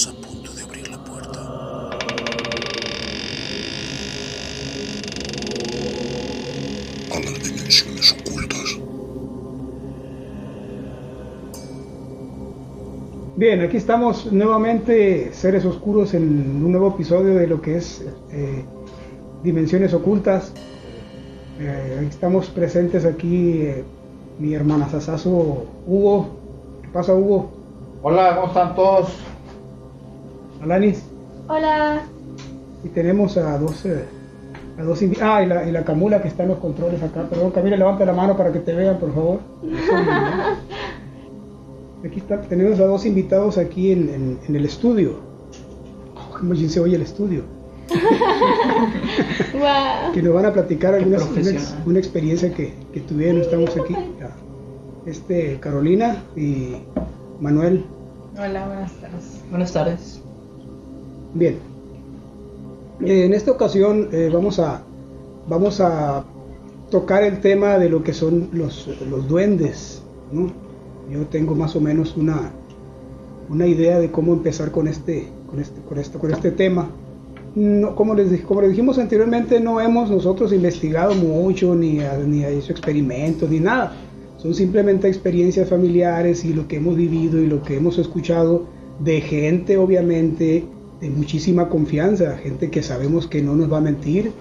Estás a punto de abrir la puerta. A las dimensiones ocultas. Bien, aquí estamos nuevamente, seres oscuros, en un nuevo episodio de lo que es eh, Dimensiones Ocultas. Eh, estamos presentes aquí eh, mi hermana Sasazo Hugo. ¿Qué pasa, Hugo? Hola, ¿cómo están todos? Alanis. Hola. Y tenemos a dos, eh, a dos Ah, y la, y la Camula que está en los controles acá. Perdón, Camila, levanta la mano para que te vean, por favor. Aquí está, tenemos a dos invitados aquí en, en- en el estudio. Oh, ¿Cómo se oye el estudio? Guau. que nos van a platicar algunas, una, experiencia que, que tuvieron. Estamos aquí. Este, Carolina y Manuel. Hola, buenas tardes. Buenas tardes. Bien. Eh, en esta ocasión eh, vamos a vamos a tocar el tema de lo que son los, los duendes. ¿no? Yo tengo más o menos una, una idea de cómo empezar con este, con este, con esto, con este tema. No, como, les, como les dijimos anteriormente, no hemos nosotros investigado mucho, ni, ni hecho experimentos, ni nada. Son simplemente experiencias familiares y lo que hemos vivido y lo que hemos escuchado de gente, obviamente, de muchísima confianza, gente que sabemos que no nos va a mentir,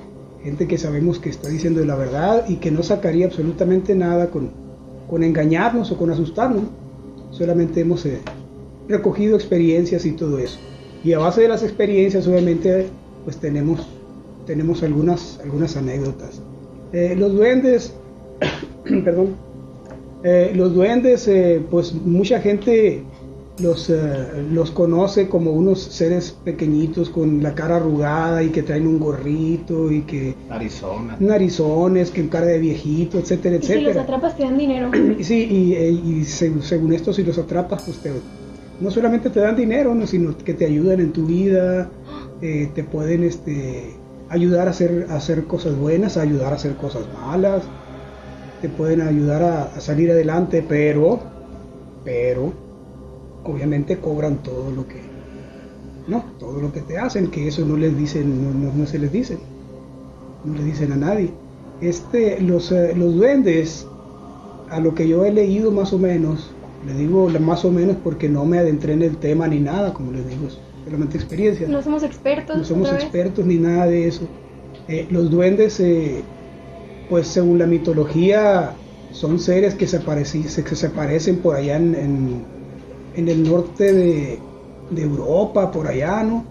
gente que sabemos que está diciendo la verdad y que no sacaría absolutamente nada con, con engañarnos o con asustarnos. Solamente hemos eh, recogido experiencias y todo eso. Y a base de las experiencias, obviamente, pues tenemos, tenemos algunas, algunas anécdotas. Eh, los duendes, perdón, eh, los duendes, pues mucha gente los, eh, los conoce como unos seres pequeñitos con la cara arrugada y que traen un gorrito y que Arizona. narizones, que en cara de viejito, etcétera, Y si los etcétera. atrapas te dan dinero. Y sí, y, eh, y seg- según esto, si los atrapas, pues te- no solamente te dan dinero, ¿no? sino que te ayudan en tu vida, eh, te pueden este, ayudar a hacer, a hacer cosas buenas, a ayudar a hacer cosas malas, te pueden ayudar a, a salir adelante, pero, pero, obviamente cobran todo lo que, no, todo lo que te hacen, que eso no les dicen, no, no- no se les dicen, no le dicen a nadie. Este, los, eh, los duendes, a lo que yo he leído más o menos, le digo más o menos porque no me adentré en el tema ni nada, como les digo, solamente experiencia. No somos expertos. No somos expertos ni nada de eso. Eh, los duendes, eh, pues según la mitología, son seres que se, se- que se parecen por allá en, en- en el norte de, Europa, por allá, ¿no?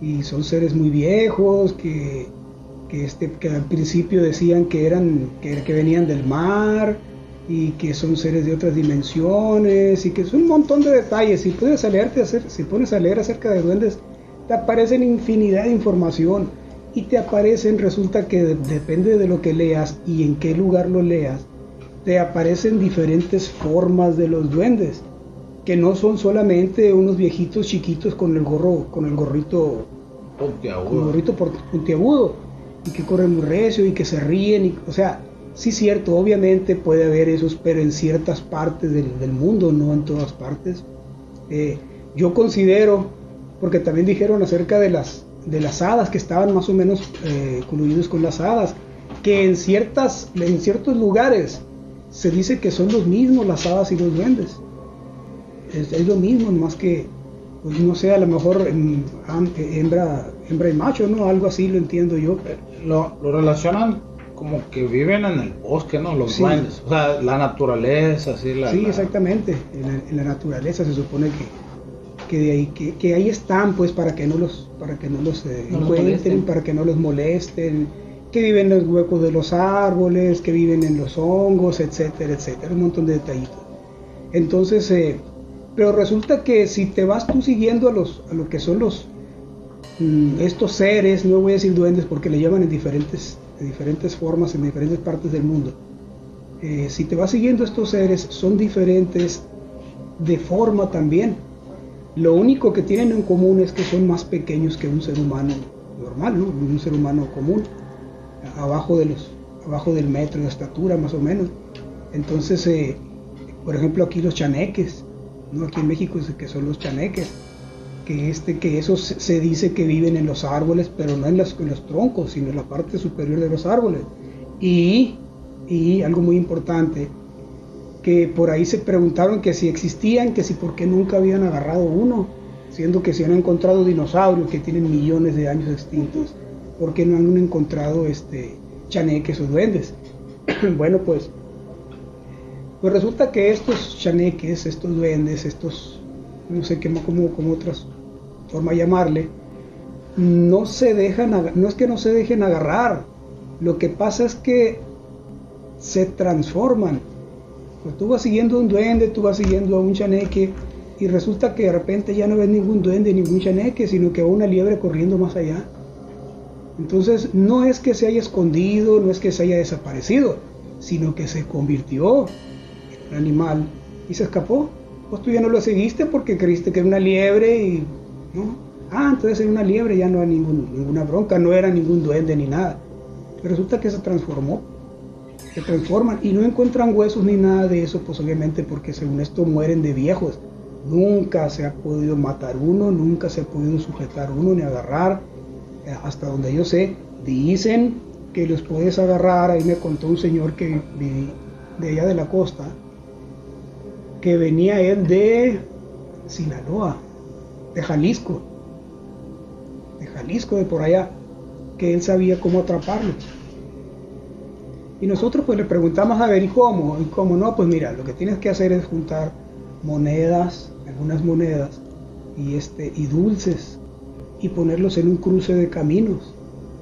Y son seres muy viejos que, que, este, que al principio decían que eran que, que venían del mar y que son seres de otras dimensiones y que es un montón de detalles. Si puedes leerte hacer, si pones a leer acerca de duendes, te aparecen infinidad de información y te aparecen, resulta que de- depende de lo que leas y en qué lugar lo leas, te aparecen diferentes formas de los duendes, que no son solamente unos viejitos chiquitos con el gorro, con el gorrito con un Puntiagudo. gorrito por- puntiagudo y que corren muy recio y que se ríen. Y, o sea, sí cierto, obviamente puede haber esos, pero en ciertas partes del, del mundo, no en todas partes. Eh, yo considero, porque también dijeron acerca de las, de las hadas que estaban más o menos eh, coludidos con las hadas, que en, ciertas, en ciertos lugares se dice que son los mismos las hadas y los duendes. Es, es lo mismo, más que, pues no sé, a lo mejor em, am- hembra, hembra y macho, ¿no? Algo así lo entiendo yo. Lo, lo relacionan como que viven en el bosque, ¿no? Los Sí. duendes. O sea, la naturaleza, así la. Sí, la- exactamente. En la, en la naturaleza se supone que, que, de ahí, que, que ahí están, pues, para que no los, para que no los eh, No encuentren, molesten. para que no los molesten, que viven en los huecos de los árboles, que viven en los hongos, etcétera, etcétera, un montón de detallitos. Entonces, eh, pero resulta que si te vas tú siguiendo a los, a lo que son los mm, estos seres, no voy a decir duendes porque le llaman en diferentes, de diferentes formas en diferentes partes del mundo. Eh, si te vas siguiendo estos seres, son diferentes de forma también. Lo único que tienen en común es que son más pequeños que un ser humano normal, ¿no? Un ser humano común, abajo de los, abajo del metro de estatura más o menos. Entonces, eh, por ejemplo, aquí los chaneques, ¿no? Aquí en México que son los chaneques. que este que esos se- se dice que viven en los árboles, pero no en, las- en los troncos, sino en la parte superior de los árboles. Y, y algo muy importante, que por ahí se preguntaron que si existían, que si por qué nunca habían agarrado uno, siendo que se han encontrado dinosaurios que tienen millones de años extintos, ¿por qué no han encontrado este chaneques o duendes? bueno, pues, pues resulta que estos chaneques, estos duendes, estos, no sé qué como, como otras forma llamarle, no se dejan, no es que no se dejen agarrar, lo que pasa es que se transforman. Pues tú vas siguiendo un duende, tú vas siguiendo a un chaneque y resulta que de repente ya no ves ningún duende, ningún chaneque, sino que va una liebre corriendo más allá. Entonces no es que se haya escondido, no es que se haya desaparecido, sino que se convirtió animal y se escapó. Pues tú ya no lo seguiste porque creíste que era una liebre y no. Ah, entonces era una liebre, ya no hay ningún- ninguna bronca, no era ningún duende ni nada. Resulta que se transformó se transforman y no encuentran huesos ni nada de eso, pues obviamente porque según esto mueren de viejos. Nunca se ha podido matar uno, nunca se ha podido sujetar uno ni agarrar. Eh, Hasta donde yo sé, dicen que los puedes agarrar. Ahí me contó un señor que vi- de allá de la costa, que venía él de Sinaloa, de Jalisco, de Jalisco, de por allá, que él sabía cómo atraparlos. Y nosotros pues le preguntamos a ver, ¿y cómo? ¿Y cómo no? Pues mira, lo que tienes que hacer es juntar monedas, algunas monedas, y, este, y dulces, y ponerlos en un cruce de caminos.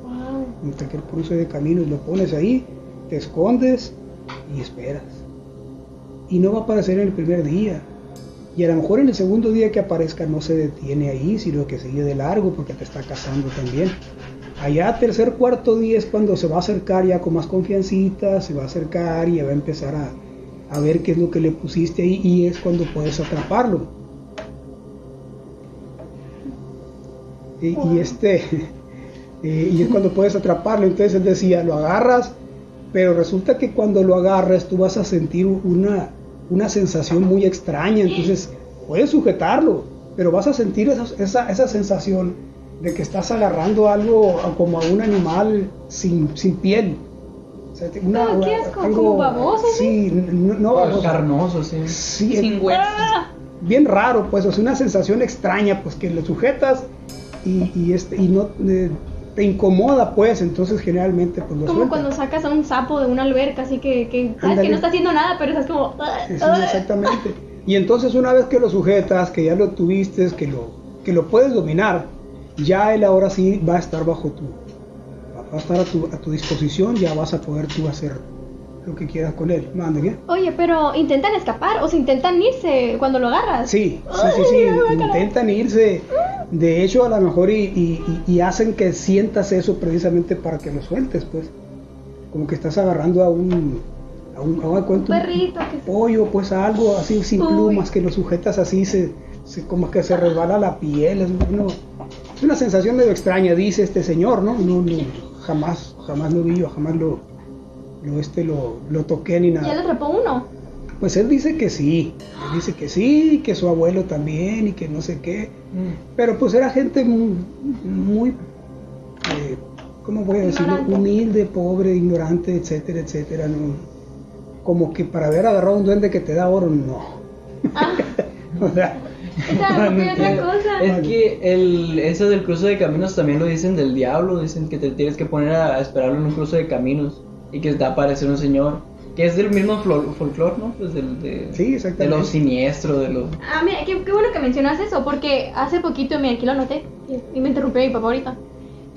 Wow. En cualquier cruce de caminos lo pones ahí, te escondes y esperas. Y no va a aparecer en el primer día. Y a lo mejor en el segundo día que aparezca no se detiene ahí, sino que sigue de largo porque te está cazando también. Allá tercer, cuarto día es cuando se va a acercar ya con más confiancita, se va a acercar y ya va a empezar a, a ver qué es lo que le pusiste ahí y es cuando puedes atraparlo. Y, y este, eh, y es cuando puedes atraparlo. Entonces él decía, lo agarras, pero resulta que cuando lo agarras tú vas a sentir una, una sensación muy extraña. Entonces puedes sujetarlo, pero vas a sentir esa, esa, esa sensación de que estás agarrando algo como a un animal sin, sin piel. O sea, una- Ah, ¿qué asco? ¿Como baboso, Sí, no, no baboso. Carnoso, sí. Sí, Sin huesos. Ah, bien raro, pues, o sea, una sensación extraña, pues, que lo sujetas y, y, este, y no eh, te incomoda, pues, entonces generalmente, pues, lo como cuando sacas a un sapo de una alberca, así que, que sabes Ándale. que no está haciendo nada, pero estás como. Sí, sí, exactamente. Y entonces una vez que lo sujetas, que ya lo tuviste, que lo, que lo puedes dominar, ya él ahora sí va a estar bajo tu, va a estar a tu, a tu disposición, ya vas a poder tú hacer lo que quieras con él. Mande, ¿qué? Oye, pero intentan escapar o se intentan irse cuando lo agarras. Sí, sí, sí, sí, intentan irse. De hecho, a lo mejor y, y- y- y hacen que sientas eso precisamente para que lo sueltes, pues. Como que estás agarrando a un, a un, a un. Un perrito que- pollo, pues a algo así sin Uy. plumas, que lo sujetas así, se, se- como que se resbala la piel. Es, uno- es una sensación medio extraña, dice este señor, ¿no? No, no, jamás, jamás lo vi yo, jamás lo, lo, este, lo, lo toqué ni nada. Ya lo atrapó uno. Pues él dice que sí, él dice que sí, que su abuelo también y que no sé qué. Pero pues era gente muy, muy eh, ¿cómo voy a decirlo? Ignorante. Humilde, pobre, ignorante, etcétera, etcétera. No, como que para haber agarrado un duende que te da oro, no. o sea, O sea, porque otra cosa. Es que el, eso del cruce de caminos también lo dicen del diablo, dicen que te tienes que poner a, a esperarlo en un cruce de caminos y que va a aparecer un señor, que es del mismo fol- folclore, ¿no? Pues del, de, Sí, exactamente. de lo siniestro, de lo... Ah, mira, qué, qué bueno que mencionas eso, porque hace poquito, mira, aquí lo noté, y me interrumpió mi papá ahorita,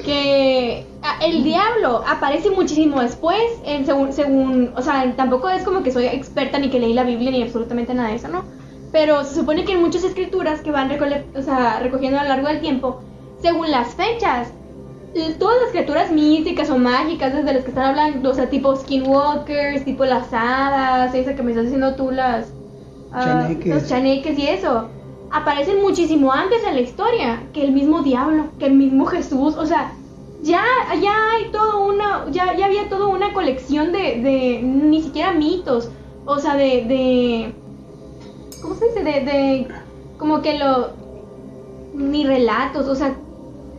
que ah, el diablo aparece muchísimo después, en, según, según, o sea, tampoco es como que soy experta ni que leí la Biblia ni absolutamente nada de eso, ¿no? Pero se supone que en muchas escrituras que van o sea, recogiendo a lo largo del tiempo, según las fechas, todas las criaturas místicas o mágicas desde las que están hablando, o sea, tipo skinwalkers, tipo las hadas, esa que me estás diciendo tú, las... ah, Chaneques. los chaneques y eso, aparecen muchísimo antes en la historia que el mismo diablo, que el mismo Jesús, o sea, ya, ya hay todo una, ya, ya había toda una colección de, de, ni siquiera mitos, o sea, de, de, ¿cómo se dice? De, de, como que lo, ni relatos, o sea,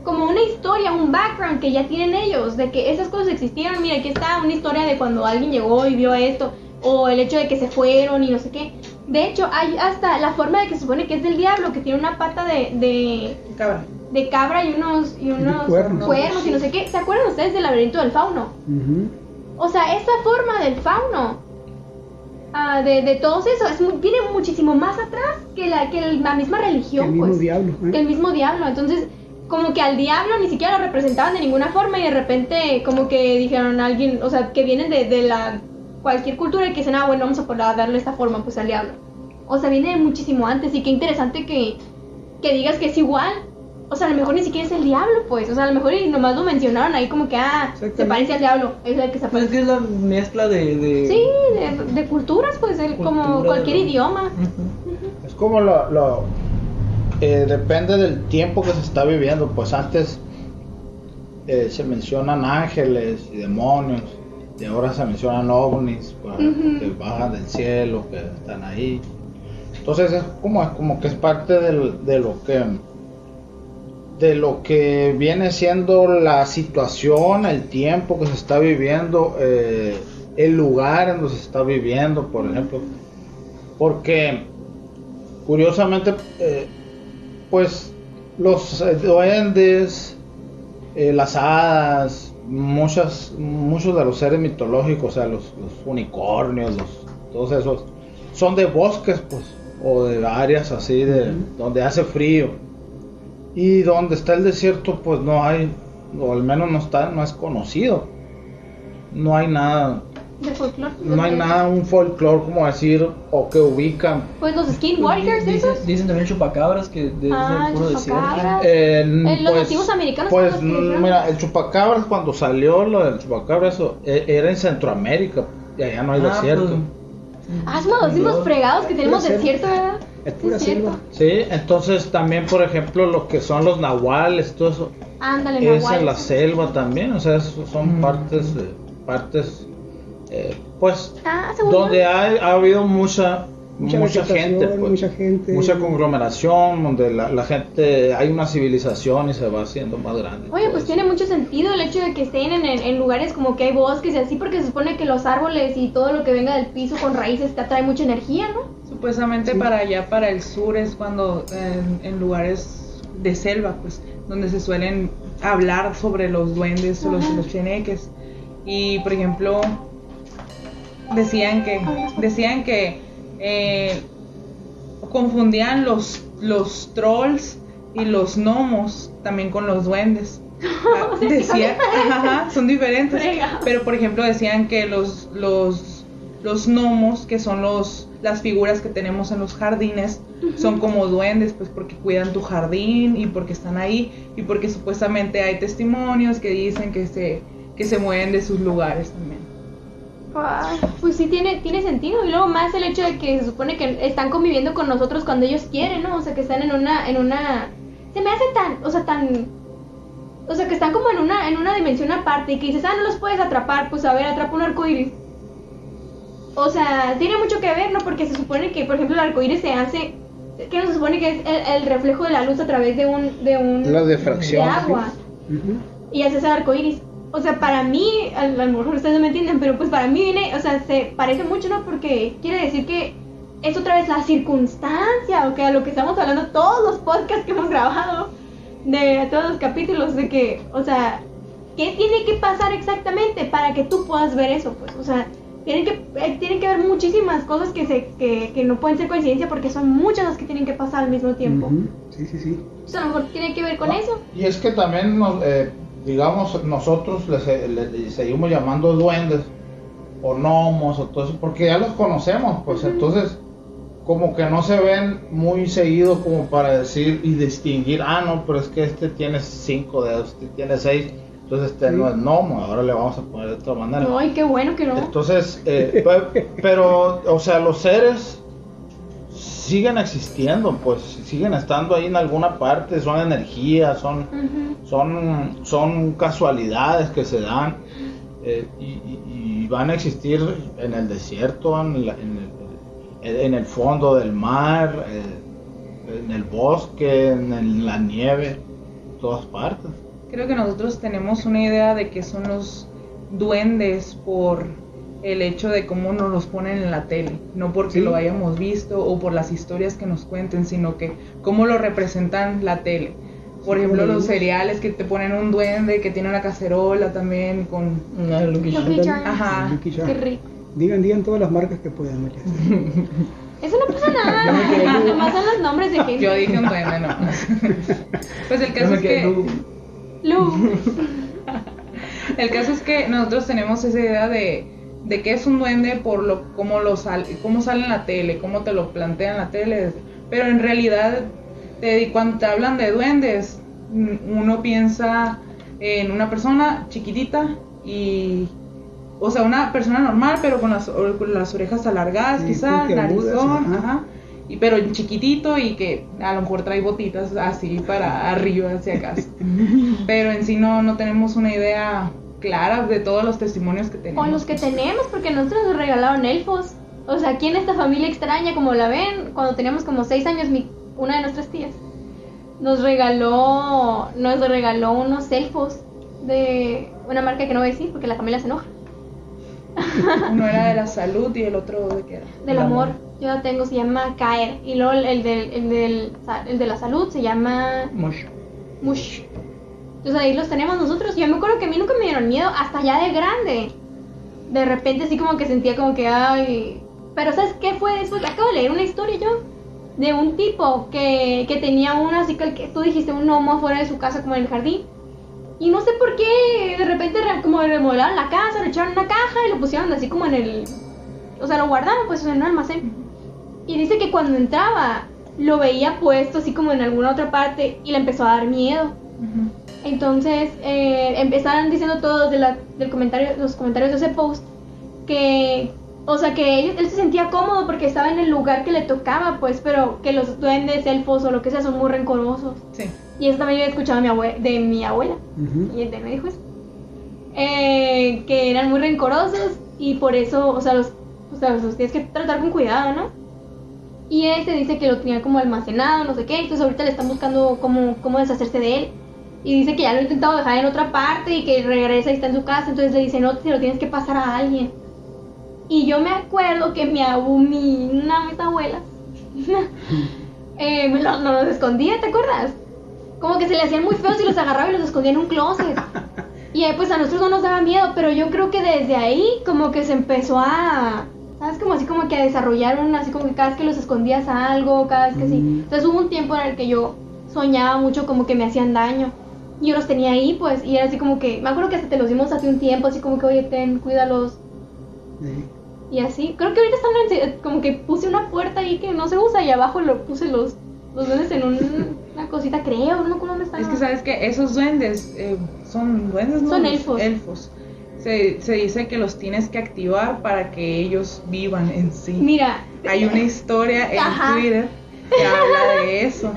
como una historia, un background que ya tienen ellos, de que esas cosas existieron, mira, aquí está una historia de cuando alguien llegó y vio esto, o el hecho de que se fueron y no sé qué. De hecho, hay hasta la forma de que se supone que es del diablo, que tiene una pata de, de, Cabra. de cabra y unos, y unos cuernos. cuernos y no sé qué. ¿Se acuerdan ustedes del laberinto del fauno? O sea, esa forma del fauno, ah, de, de todos eso, es muy- viene muchísimo más atrás que la, que la misma religión, El mismo pues. diablo. ¿eh? Que el mismo diablo. Entonces, como que al diablo ni siquiera lo representaban de ninguna forma y de repente como que dijeron a alguien, o sea, que vienen de, de la cualquier cultura y que dicen, ah, bueno, vamos a poder darle esta forma pues al diablo. O sea, viene de muchísimo antes y qué interesante que, que digas que es igual. O sea, a lo mejor ni siquiera es el diablo, pues. O sea, a lo mejor y nomás lo mencionaron ahí como que, ah, se parece al diablo. Es el que se Pues es parece. que es la mezcla de. de... Sí, de, de culturas, pues, el- como cualquier idioma. Ujú. Es como lo, lo- eh, depende del tiempo que se está viviendo. Pues antes eh, se mencionan ángeles y demonios y ahora se mencionan ovnis pues, que bajan del cielo, que están ahí. Entonces es como, como que es parte del- de lo que de lo que viene siendo la situación, el tiempo que se está viviendo, eh, el lugar en donde se está viviendo, por ejemplo. Porque curiosamente, eh, pues los eh, duendes, eh, las hadas, muchas, muchos de los seres mitológicos, o sea, los, los unicornios, los, todos esos, son de bosques, pues, o de áreas así, de donde hace frío. Y donde está el desierto, pues no hay, o al menos no está, no es conocido. No hay nada, De folclore. no hay nada, un folclore como decir, o que ubican. Pues los Skin Warriors, Dicen, esos. dicen también chupacabras que de, Ah, es el puro desierto. Eh, los nativos americanos son Pues, los que mm, mira, el chupacabras cuando salió lo del chupacabras eso, e- era en Centroamérica y allá no hay Ah, desierto. pues, Ah, somos los mismos fregados que tenemos desierto, ¿verdad? Es Sí, pura cierto. selva. Sí, entonces también, por ejemplo, lo que son los nahuales, todo eso, Ándale, es Nahual. en la selva también, o sea, son Mm. partes, eh, partes, eh, pues, Ah, donde ha, ha habido mucha, Mucha gente, pues, mucha gente. mucha conglomeración, donde la, la gente, hay una civilización y se va haciendo más grande. Oye, pues eso. tiene mucho sentido el hecho de que estén en, lugares como que hay bosques y así, porque se supone que los árboles y todo lo que venga del piso con raíces te atrae mucha energía, ¿no? Supuestamente Sí. para allá, para el sur, es cuando en, en lugares de selva, pues, donde se suelen hablar sobre los duendes o los, los cheneques. Y, por ejemplo, decían que, decían que eh, confundían los, los trolls y los gnomos también con los duendes. Ah, ajá, son diferentes. Pero por ejemplo decían que los los los gnomos, que son los las figuras que tenemos en los jardines, son como duendes, pues porque cuidan tu jardín y porque están ahí y porque supuestamente hay testimonios que dicen que se que se mueven de sus lugares también. Pues sí, tiene, tiene sentido. Y luego más el hecho de que se supone que están conviviendo con nosotros cuando ellos quieren, ¿no? O sea, que están en una, en una... Se me hace tan, o sea, tan... O sea, que están como en una, en una dimensión aparte y que dices, ah, no los puedes atrapar, pues a ver, atrapa un arcoíris. O sea, tiene mucho que ver, ¿no? Porque se supone que, por ejemplo, el arcoíris se hace... Que no se supone que es el, el reflejo de la luz a través de un... De un La de difracción. agua Ujú. y haces el arco iris. O sea, para mí, a, lo mejor ustedes no me entienden, pero pues para mí viene, o sea, se parece mucho, ¿no? Porque quiere decir que es otra vez la circunstancia, o que a lo que estamos hablando todos los podcasts que hemos grabado, de todos los capítulos, de que, o sea, ¿qué tiene que pasar exactamente para que tú puedas ver eso? Pues, o sea, tienen que, eh, tienen que haber muchísimas cosas que, se, que, que no pueden ser coincidencia porque son muchas las que tienen que pasar al mismo tiempo. Sí, sí, sí. O sea, a lo mejor tiene que ver con No, eso. Y es que también, nos, eh, digamos, nosotros les, le- le seguimos llamando duendes o gnomos o todo eso, porque ya los conocemos, pues entonces como que no se ven muy seguido como para decir y distinguir, ah, no, pero es que este tiene cinco dedos, este tiene seis, entonces este no es gnomo, ahora le vamos a poner de otra manera. Ay, qué bueno que no. Entonces, eh, pe- pero, o sea, los seres siguen existiendo, pues siguen estando ahí en alguna parte, son energías, son, son, son casualidades que se dan eh, y, y- y van a existir en el desierto, en, la- en el, en el fondo del mar, eh, en el bosque, en, el- la nieve, todas partes. Creo que nosotros tenemos una idea de que son los duendes por el hecho de cómo nos los ponen en la tele, no porque Sí. lo hayamos visto o por las historias que nos cuenten, sino que cómo lo representan la tele. Por ejemplo, los cereales que te ponen un duende que tiene una cacerola también con... Una Lucky Lucky. Ajá. Lucky. Qué rico. Digan, digan todas las marcas que puedan, María. Eso no pasa Yo me quedé nada. Nomás son los nombres de gente. Yo dije un duende, no. pues el caso es que... Lu. Lu. El caso es que nosotros tenemos esa idea de, de que es un duende por lo cómo lo sal, cómo sale en la tele, cómo te lo plantean en la tele, pero en realidad te- cuando te hablan de duendes, mm, uno piensa en una persona chiquitita y o sea, una persona normal, pero con las, con las orejas alargadas, Sí, quizás, narizón, ajá. ajá. Y, pero chiquitito y que a lo mejor trae botitas así para arriba, hacia acá. Pero en sí no, no tenemos una idea clara de todos los testimonios que tenemos. O los que tenemos, porque nosotros nos regalaron elfos. O sea, aquí en esta familia extraña, como la ven, cuando teníamos como seis años, mi, una de nuestras tías nos regaló, nos regaló unos elfos de una marca que no voy a decir porque la familia se enoja. Uno era de la salud y el otro de qué era. Del El amor. amor. Yo la tengo, se llama Caer. Y luego el del, el del, el de la salud se llama Mush. Mush. Entonces ahí los tenemos nosotros. Yo me acuerdo que a mí nunca me dieron miedo, hasta ya de grande. De repente así como que sentía como que, ay... Pero ¿sabes qué fue después? Acabo de leer una historia yo. De un tipo que, que tenía uno, así que, que tú dijiste, un gnomo afuera de su casa como en el jardín. Y no sé por qué, de repente re- como remodelaron la casa, lo echaron una caja y lo pusieron así como en el... O sea, lo guardaron pues en un almacén. Y dice que cuando entraba, lo veía puesto así como en alguna otra parte y le empezó a dar miedo. Ujú. Entonces eh, empezaron diciendo todos de la- del comentario, los comentarios de ese post que, o sea, que él, él se sentía cómodo porque estaba en el lugar que le tocaba, pues, pero que los duendes, elfos o lo que sea son muy rencorosos. Sí. Y eso también yo he escuchado de mi, abue- de mi abuela. Ujú. Y él me dijo eso. Eh, que eran muy rencorosos y por eso, o sea, los, o sea, los tienes que tratar con cuidado, ¿no? Y este dice que lo tenía como almacenado, no sé qué, entonces ahorita le están buscando cómo, cómo deshacerse de él. Y dice que ya lo ha intentado dejar en otra parte y que regresa y está en su casa, entonces le dice, no, te lo tienes que pasar a alguien. Y yo me acuerdo que mi abu, mi, una abuelas, eh, nos los escondía, ¿te acuerdas? Como que se le hacían muy feos y los agarraba y los escondía en un closet. Y eh, pues a nosotros no nos daba miedo, pero yo creo que desde ahí como que se empezó a, ¿sabes? Como así como que a desarrollar un, así como que cada vez que los escondías a algo, cada vez que sí. Entonces hubo un tiempo en el que yo soñaba mucho como que me hacían daño. Y yo los tenía ahí, pues, y era así como que, me acuerdo que hasta te los dimos hace un tiempo, así como que, oye, ten, cuídalos. Sí. Y así, creo que ahorita están en- como que puse una puerta ahí que no se usa y abajo lo puse los, los duendes en un- una cosita, creo, no me acuerdo dónde están. Es que sabes que esos duendes eh, son duendes, ¿no? Son elfos. elfos. Se, se dice que los tienes que activar para que ellos vivan en sí. Mira, Hay una historia en Ajá. Twitter que habla de eso,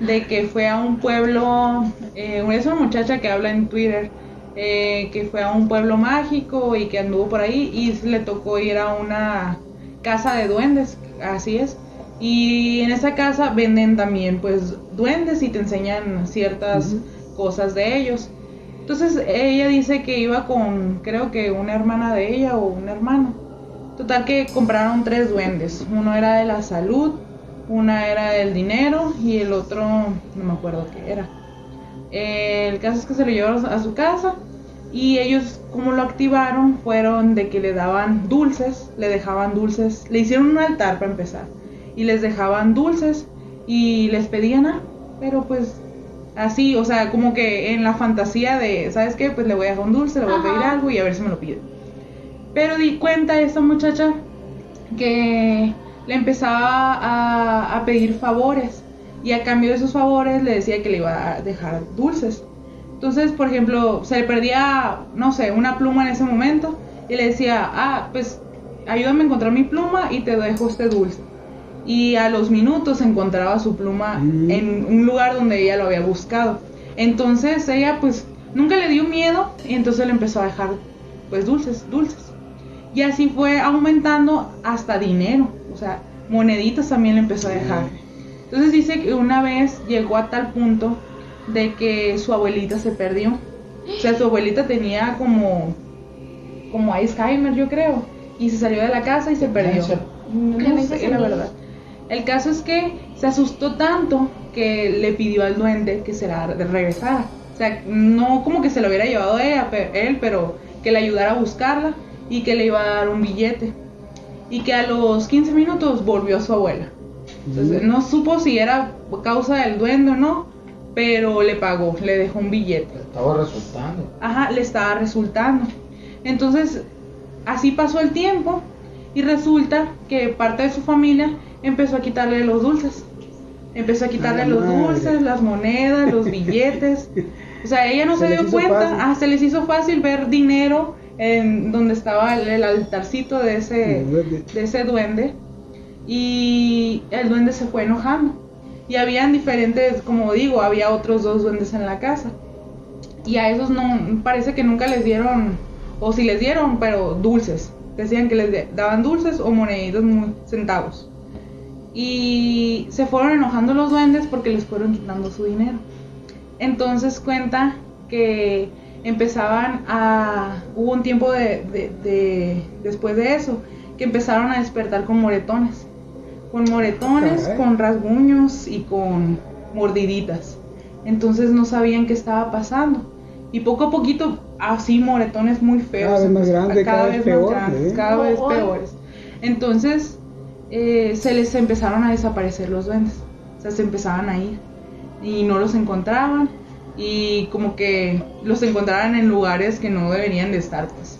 de que fue a un pueblo, eh, es una muchacha que habla en Twitter, eh, que fue a un pueblo mágico y que anduvo por ahí y le tocó ir a una casa de duendes, así es. Y en esa casa venden también pues duendes y te enseñan ciertas cosas de ellos. Entonces ella dice que iba con, creo que una hermana de ella o un hermano. Total que compraron tres duendes. Uno era de la salud, una era del dinero y el otro no me acuerdo qué era. El caso es que se lo llevaron a su casa y ellos como lo activaron fueron de que le daban dulces, le dejaban dulces, le hicieron un altar para empezar y les dejaban dulces y les pedían algo, pero pues así, o sea, como que en la fantasía de, ¿sabes qué? Pues le voy a dejar un dulce, le voy a pedir algo y a ver si me lo pide. Pero di cuenta esta muchacha que le empezaba a, a pedir favores y a cambio de esos favores le decía que le iba a dejar dulces. Entonces, por ejemplo, se le perdía, no sé, una pluma en ese momento y le decía, ah, pues ayúdame a encontrar mi pluma y te dejo este dulce. Y a los minutos encontraba su pluma Mm. en un lugar donde ella lo había buscado. Entonces ella pues nunca le dio miedo y entonces le empezó a dejar pues dulces, dulces. Y así fue aumentando hasta dinero, sea, moneditas también le empezó a dejar. Entonces dice que una vez llegó a tal punto de que su abuelita se perdió. O sea, su abuelita tenía como como Alzheimer, yo creo, y se salió de la casa y se perdió. No Demencia sé, la verdad. El caso es que se asustó tanto que le pidió al duende que se la regresara. O sea, no como que se lo hubiera llevado ella, él, pero que le ayudara a buscarla y que le iba a dar un billete. Y que a los 15 minutos volvió a su abuela. Entonces, no supo si era causa del duende o no, pero le pagó, le dejó un billete. Estaba resultando. Ajá, le estaba resultando. Entonces, así pasó el tiempo y resulta que parte de su familia empezó a quitarle los dulces. Empezó a quitarle A la los madre. dulces, las monedas, los billetes. O sea, ella no Se dio cuenta, ah, se les hizo fácil ver dinero en donde estaba el, el altarcito de ese, de ese duende y el duende se fue enojando. Y habían diferentes, como digo, había otros dos duendes en la casa. Y a esos no, parece que nunca les dieron, o si les dieron, pero dulces. Decían que les daban dulces o moneditos muy centavos. Y se fueron enojando los duendes porque les fueron quitando su dinero. Entonces cuenta que empezaban a... Hubo un tiempo de, de- de- después de eso que empezaron a despertar con moretones. Con moretones, con rasguños y con mordiditas. Entonces no sabían qué estaba pasando. Y poco a poquito, así moretones muy feos. Cada vez más empezaron- grande, cada vez más peor, grandes, ¿eh? cada vez oh. peores. Entonces eh, se les empezaron a desaparecer los duendes. O sea, se empezaban a ir. Y no los encontraban. Y como que los encontraban en lugares que no deberían de estar, pues.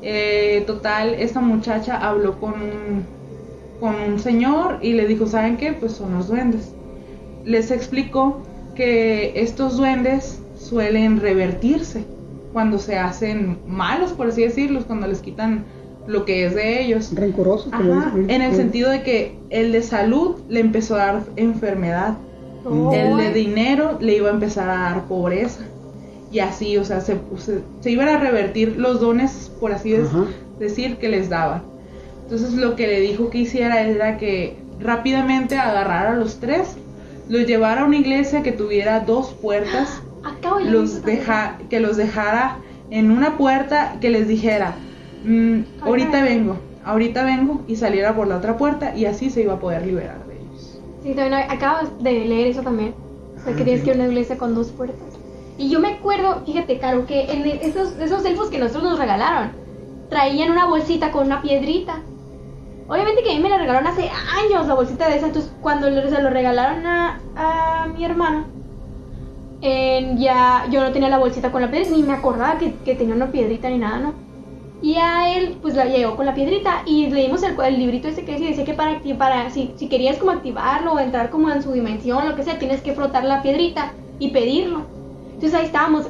Eh, total, esta muchacha habló con un, con un señor y le dijo, ¿saben qué? Pues son los duendes. Les explicó que estos duendes suelen revertirse cuando se hacen malos, por así decirlo, cuando les quitan lo que es de ellos. Rencorosos, Ajá, en el sentido de que el de salud le empezó a dar enfermedad, El de dinero le iba a empezar a dar pobreza. Y así, o sea, se, se, se iban a revertir los dones, por así decir, que les daban. Entonces lo que le dijo que hiciera era que rápidamente agarrara a los tres, los llevara a una iglesia que tuviera dos puertas Acabo los deja, que los dejara en una puerta que les dijera, "Mm, ahorita vengo, ahorita vengo y saliera por la otra puerta y así se iba a poder liberar. Sí, también acabo de leer eso también. O sea, que tienes que ir a una iglesia con dos puertas. Y yo me acuerdo, fíjate, Caro, que en esos, esos elfos que nosotros nos regalaron, traían una bolsita con una piedrita. Obviamente que a mí me la regalaron hace años la bolsita de esa, entonces cuando se lo regalaron a, a mi hermana, en- ya yo no tenía la bolsita con la piedrita, ni me acordaba que, que tenía una piedrita ni nada, ¿no? Y a él, pues la llegó con la piedrita y leímos el, el librito ese que decía, decía que para, para si, si querías como activarlo o entrar como en su dimensión, lo que sea, tienes que frotar la piedrita y pedirlo. Entonces ahí estábamos.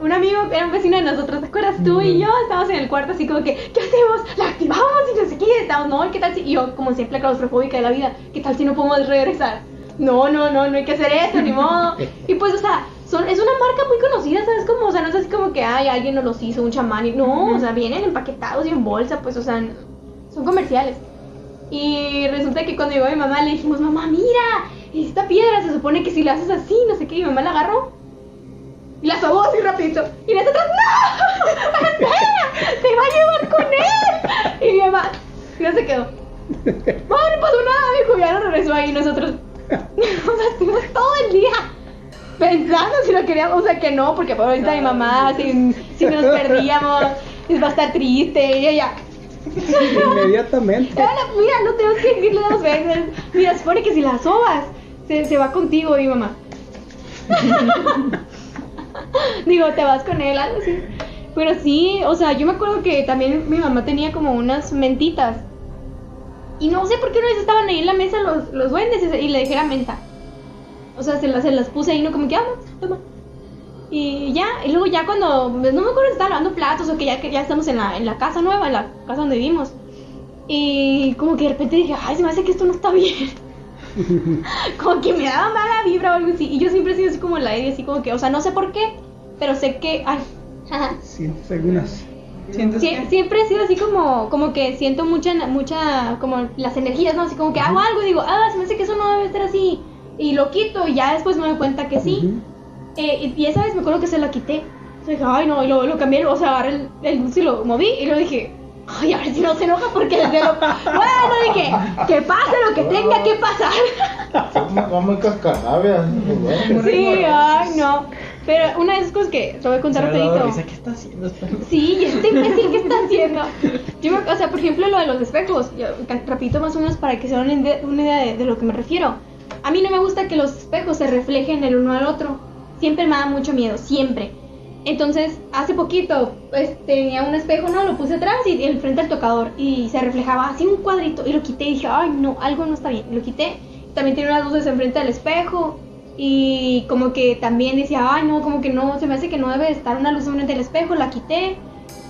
Un amigo, era un vecino de nosotros, ¿te acuerdas? Tú y yo estábamos en el cuarto así como que, ¿qué hacemos? ¿La activamos? Y no sé qué, estábamos, no, ¿qué tal si? Y yo, como siempre claustrofóbica de la vida, ¿qué tal si no podemos regresar? No, no, no, no hay que hacer eso, ni modo. Y pues, o sea, son, es una marca muy conocida, ¿sabes? Como, o sea, no es así como que, ay, alguien nos los hizo, un chamán, y no, o sea, vienen empaquetados y en bolsa, pues, o sea, son comerciales. Y resulta que cuando llegó mi mamá le dijimos, mamá, mira, esta piedra se supone que si la haces así, no sé qué, y mi mamá la agarró. Y la sobó así rapidito. Y nosotros, ¡no! ¡Espera! ¡Te va a llevar con él! Y mi mamá, no se quedó. No, no pasó nada, ya no regresó ahí nosotros. O sea, todo el día pensando si lo queríamos, o sea, que no, porque por ahorita mi mamá, si, si nos perdíamos, va a estar triste, y ella, Inmediatamente. Mira, no tenemos que decirle dos veces. Mira, supone que si la sobas, se, se va contigo, mi mamá. Digo, te vas con él, algo así. Pero sí, o sea, yo me acuerdo que también mi mamá tenía como unas mentitas. Y no sé por qué no les estaban ahí en la mesa los, los duendes y le dijera menta. O sea, se las, se las puse ahí, no como que, ah, toma. Y ya, y luego ya cuando, no me acuerdo si estaba lavando platos o que ya, que ya estamos en la, en la casa nueva, en la casa donde vivimos. Y como que de repente dije, ay, se me hace que esto no está bien. como que me daba mala vibra o algo así. Y yo siempre he sido así como la Eddie, así como que, o sea, no sé por qué, pero sé que, ay, Sientes algunas ¿Sientes Sie- siempre he sido así como, como que siento mucha, mucha, como las energías, ¿no? Así como que hago algo y digo, ah, se me hace que eso no debe estar así. Y lo quito y ya después me doy cuenta que sí. Ujú. Eh, y esa vez me acuerdo que se la quité. O dije, ay, no, y lo, lo cambié, o sea, agarré el, el dulce y lo moví y luego dije, ay, a ver si no se enoja porque desde lo... Bueno, dije, que pase lo que tenga que pasar. Son muy cascarrabias. Muy sí, ay, no. Pero una de esas cosas que te voy a contar rapidito. ¿Qué está haciendo esta? Sí, este imbécil, ¿qué está haciendo? Yo me- o sea, por ejemplo, lo de los espejos. Yo, repito más o menos para que se den una idea de, de lo que me refiero. A mí no me gusta que los espejos se reflejen el uno al otro. Siempre me da mucho miedo, siempre. Entonces, hace poquito, pues tenía un espejo, ¿no? Lo puse atrás y el frente al tocador. Y se reflejaba así un cuadrito. Y lo quité y dije, ay, no, algo no está bien. Lo quité. También tenía unas luces enfrente del espejo. Y como que también decía, ay, no, como que no, se me hace que no debe estar una luz enfrente del espejo. La quité.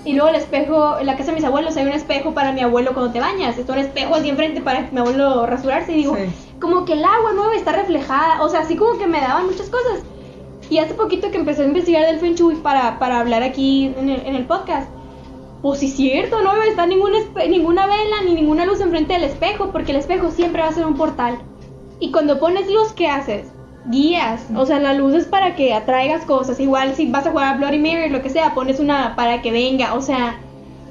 Y luego el espejo, en la casa de mis abuelos hay un espejo para mi abuelo cuando te bañas. Está un espejo así enfrente para mi abuelo rasurarse. Y digo, Sí. como que el agua no debe estar reflejada. O sea, así como que me daban muchas cosas. Y hace poquito que empecé a investigar del Feng Shui para, para hablar aquí en el, en el podcast. Pues sí, cierto, no debe estar ningún espe- ninguna vela ni ninguna luz enfrente del espejo, porque el espejo siempre va a ser un portal. Y cuando pones luz, ¿qué haces? Guías. O sea, la luz es para que atraigas cosas. Igual si vas a jugar a Bloody Mirror, lo que sea, pones una para que venga. O sea,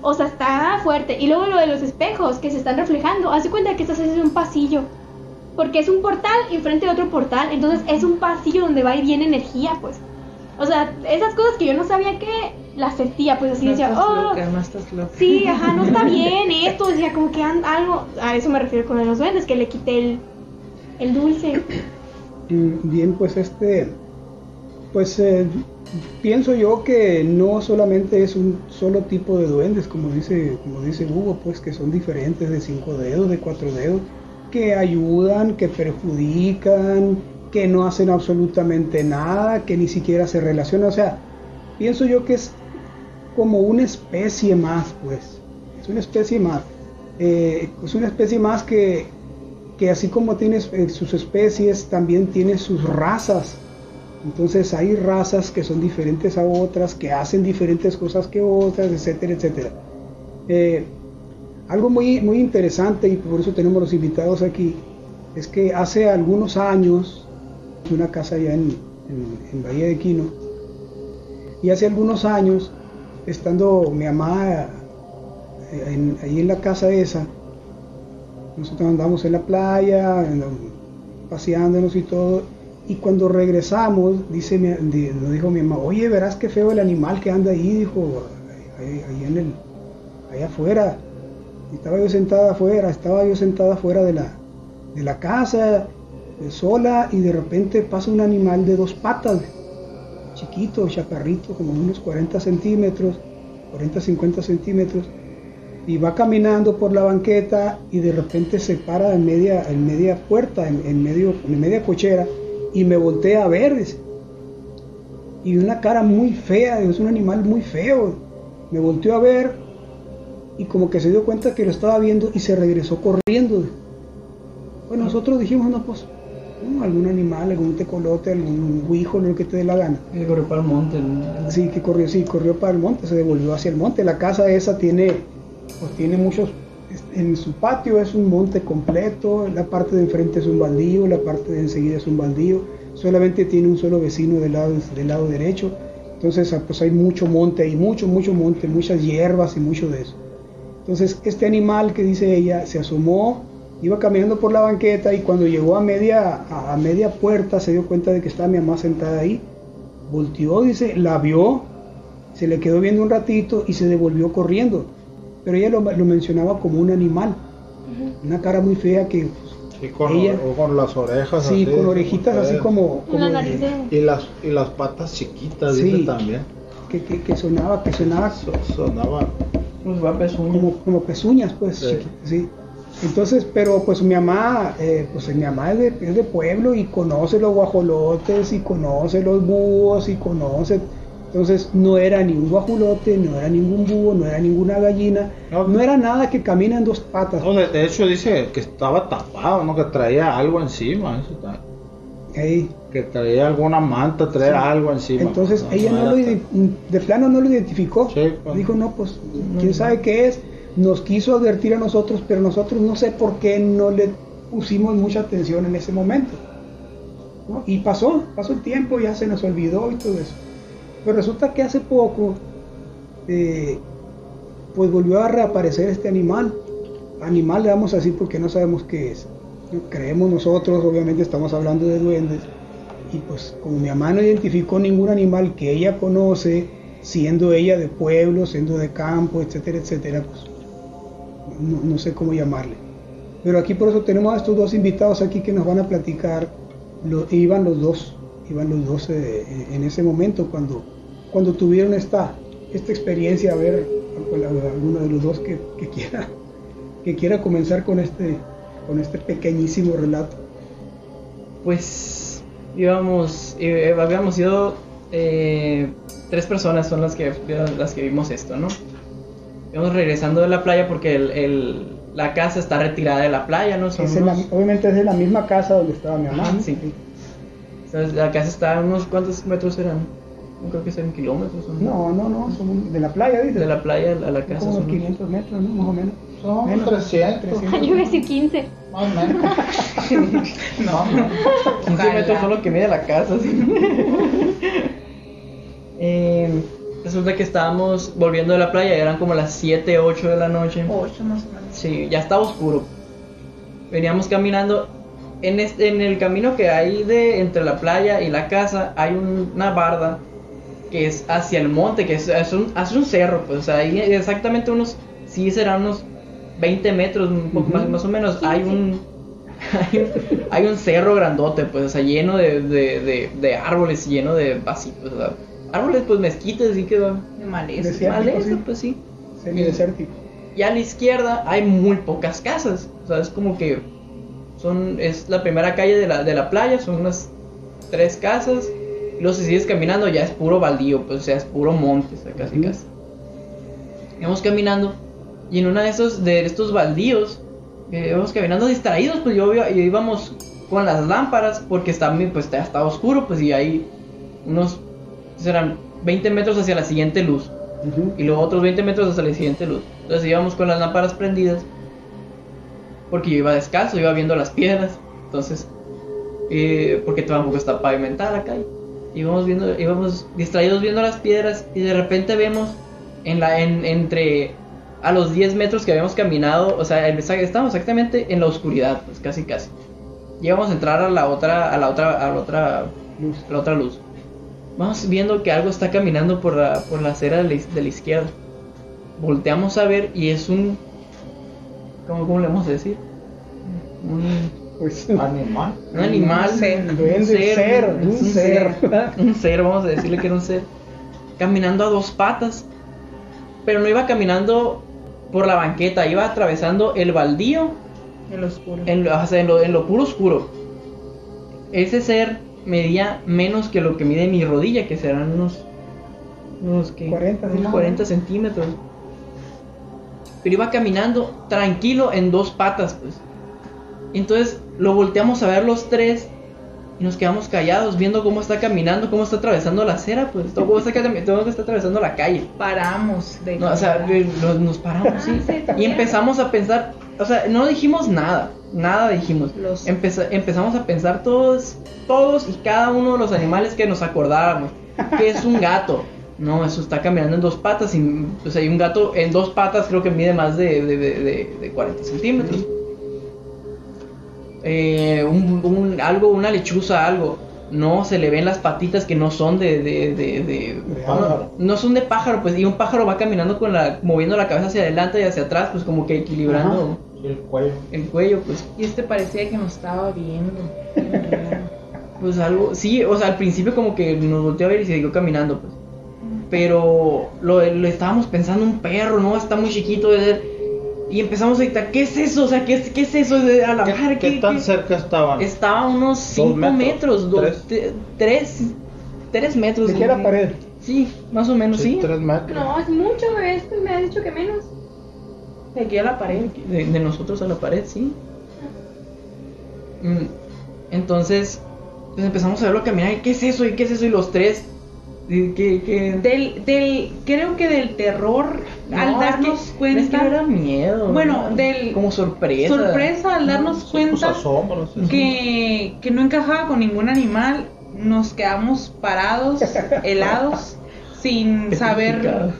o sea, está fuerte. Y luego lo de los espejos que se están reflejando. Haz de cuenta que estás haciendo un pasillo. Porque es un portal enfrente de otro portal. Entonces es un pasillo donde va y viene energía, pues. O sea, esas cosas que yo no sabía que las sentía, pues así no decía, estás oh, loca, no estás loca. sí, ajá, no está bien esto. Decía, como que algo. A eso me refiero con los duendes, que le quité el, el dulce. Bien, pues este, pues eh, pienso yo que no solamente es un solo tipo de duendes, como dice, como dice Hugo, pues que son diferentes de cinco dedos, de cuatro dedos, que ayudan, que perjudican, que no hacen absolutamente nada, que ni siquiera se relacionan. O sea, pienso yo que es como una especie más, pues, es una especie más. Eh, es una especie más que, que así como tiene eh, sus especies, también tiene sus razas. Entonces hay razas que son diferentes a otras, que hacen diferentes cosas que otras, etcétera, etcétera. Eh, algo muy, muy interesante y por eso tenemos los invitados aquí, es que hace algunos años, una casa allá en, en- Bahía de Quino, y hace algunos años, estando mi mamá eh, en- ahí en la casa esa, nosotros andamos en la playa, paseándonos y todo, y cuando regresamos, dice nos dijo mi mamá, oye, verás qué feo el animal que anda ahí, dijo, ahí, ahí en el, allá afuera. Estaba yo sentada afuera, estaba yo sentada afuera de la, de la casa, eh, sola, y de repente pasa un animal de dos patas, chiquito, chaparrito, como unos 40 centímetros, 40, 50 centímetros, y va caminando por la banqueta y de repente se para en media, en media puerta, en, en medio, en media cochera, y me voltea a ver, dice. y una cara muy fea, es un animal muy feo. Me volteó a ver y como que se dio cuenta que lo estaba viendo y se regresó corriendo. Bueno, nosotros dijimos, no, pues, no, algún animal, algún tecolote, algún guijo, lo que te dé la gana. Y corrió para el monte. ¿no? Sí, que corrió, sí, corrió para el monte, se devolvió hacia el monte. La casa esa tiene, pues tiene muchos, en su patio es un monte completo, la parte de enfrente es un baldío, la parte de enseguida es un baldío, solamente tiene un solo vecino del lado, lado derecho. Entonces, ah, pues hay mucho monte ahí, mucho, mucho monte, muchas hierbas y mucho de eso. Entonces, este animal que dice ella se asomó, iba caminando por la banqueta y cuando llegó a media, a, a media puerta se dio cuenta de que estaba mi mamá sentada ahí. Volteó, dice, la vio, se le quedó viendo un ratito y se devolvió corriendo. Pero ella lo, lo mencionaba como un animal, una cara muy fea que, Y con, Ella- o con las orejas sí, así, con orejitas así como, como La de- nariz de... Y las, y las patas chiquitas, Sí. dice también. que, que- que sonaba, que sonaba So- sonaba. Pues va a pezuña. como, como pezuñas, pues, Sí. chiquitas, sí. Entonces, pero pues mi mamá, eh, pues mi mamá es de, es de pueblo y conoce los guajolotes y conoce los búhos y conoce, entonces no era ni un guajolote, no era ningún búho, no era ninguna gallina, No. no era nada que camina en dos patas. No, de, hecho dice que estaba tapado, ¿no? Que traía algo encima. Eso está. Que traía alguna manta, traía algo encima. Entonces No, ella no no lo, de plano no lo identificó. Sí, pues. Dijo, no, pues, quién sabe qué es. Nos quiso advertir a nosotros, pero nosotros no sé por qué no le pusimos mucha atención en ese momento. ¿no? Y pasó, pasó el tiempo, ya se nos olvidó y todo eso. Pero resulta que hace poco, eh, pues volvió a reaparecer este animal. Animal le vamos a decir porque no sabemos qué es. Creemos nosotros, obviamente estamos hablando de duendes. Y pues como mi mamá no identificó ningún animal que ella conoce, siendo ella de pueblo, siendo de campo, etcétera, etcétera, pues no, sé cómo llamarle. Pero aquí por eso tenemos a estos dos invitados aquí que nos van a platicar. Iban los dos, iban los dos eh, en ese momento cuando, cuando tuvieron esta, esta experiencia. A ver, a- alguno de los dos que, que quiera que quiera comenzar con este con este pequeñísimo relato. Pues íbamos, eh, habíamos sido eh, tres personas son las que las que vimos esto, ¿no? Íbamos regresando de la playa porque el, el- la casa está retirada de la playa, ¿no? Son Es la- obviamente es de la misma casa donde estaba mi mamá. Sí. Entonces, la casa está a unos cuántos metros eran, no creo que sean kilómetros. ¿o No, no, no, son de la playa, dice. De la playa a la casa. como unos son 500 metros, ¿no? Más o menos. Son Menos, 300. Yo iba a decir 15. Más o menos. No, 15 Ojalá. metros son lo que mide la casa. sí. Eh, resulta que estábamos volviendo de la playa, eran como las 7, 8 de la noche. Ocho más o menos. Sí, ya estaba oscuro. Veníamos caminando. En, este, en el camino que hay de entre la playa y la casa hay un- una barda que es hacia el monte, que es, es un, hacia un cerro, pues o sea, ahí exactamente unos, sí serán unos 20 metros, un poco más, más o menos, hay un, hay un, hay un cerro grandote, pues, o sea, lleno de, de, de, de árboles, lleno de así, pues, o sea, árboles, pues, mezquites, así que, De maleza. Desierto, maleza, sí. pues sí. Semidesértico. Y a la izquierda hay muy pocas casas. O sea, es como que son es la primera calle de la, de la playa, son unas tres casas. Y luego si sigues caminando ya es puro baldío, pues o sea, es puro monte, o sea, casi casi. Íbamos caminando y en una de esos de estos baldíos eh, íbamos caminando distraídos, pues yo iba- y íbamos con las lámparas porque está pues ya estaba oscuro, pues y hay unos serán 20 metros hacia la siguiente luz y luego otros 20 metros hasta la siguiente luz. Entonces íbamos con las lámparas prendidas porque yo iba descalzo, iba viendo las piedras. Entonces, eh, porque tampoco está pavimentada la calle. Íbamos viendo, íbamos distraídos viendo las piedras y de repente vemos en la en, entre a los 10 metros que habíamos caminado, o sea, estábamos exactamente en la oscuridad, pues casi casi. Íbamos a entrar a la otra a la otra a la otra Luz. la otra luz. Vamos viendo que algo está caminando por la, por la acera de la, iz- de la izquierda. Volteamos a ver y es un... ¿Cómo, cómo le vamos a decir? Un, Pues, Animal. un animal. Un ser. un ser, un un ser. Un ser, vamos a decirle que era un ser. Caminando a dos patas. Pero no iba caminando por la banqueta, iba atravesando el baldío En lo oscuro. en lo, o sea, en lo, en lo puro oscuro. Ese ser medía menos que lo que mide mi rodilla, que serán unos. unos, ¿qué? 40, unos sí. 40 centímetros. Pero iba caminando tranquilo en dos patas, pues. Entonces lo volteamos a ver los tres y nos quedamos callados viendo cómo está caminando, cómo está atravesando la acera, pues. todo Cómo está, cómo está atravesando la calle. Paramos de No, o sea, nos, nos paramos sí, Sí, y empezamos a pensar, o sea, no dijimos nada, nada dijimos. Los- Empeza- empezamos a pensar todos, todos y cada uno de los animales que nos acordáramos. Que es un gato. No, eso está caminando en dos patas. Y, o sea, y un gato en dos patas creo que mide más de, de, de, de- de 40 centímetros. Eh, un, un- algo, una lechuza, algo. No, se le ven las patitas que no son de, de, de, de- pájaro. no, no son de pájaro, pues, y un pájaro va caminando con la, moviendo la cabeza hacia adelante y hacia atrás, pues como que equilibrando el cuello. el cuello, pues, Y este parecía que nos estaba viendo. Pues algo, sí, o sea, al principio como que nos volteó a ver y siguió caminando, pues. Pero lo, lo estábamos pensando un perro, ¿no? Está muy chiquito de ser. Y empezamos a gritar, ¿qué es eso? O sea, ¿qué es, qué es eso? De- A la ¿Qué, madre, qué ¿qué- tan qué? cerca estaban? Estaba a unos 5 metros, metros, dos, tres. te- tres, tres metros. ¿De qué la pared? Sí, más o menos, sí. Sí, tres metros. No, es mucho, esto me has dicho que menos. De aquí a la pared. De, de nosotros a la pared, sí. Mm, Entonces, pues empezamos a verlo caminar. ¿y ¿Qué es eso? ¿Y qué es eso? Y los tres. ¿Y ¿Qué, qué? Del, del, creo que del terror, al es darnos que- cuenta. Es que no era miedo. Bueno, ¿no? del- Como sorpresa. sorpresa al darnos cuenta asombros. que, que no encajaba con ningún animal, nos quedamos parados, helados, sin saber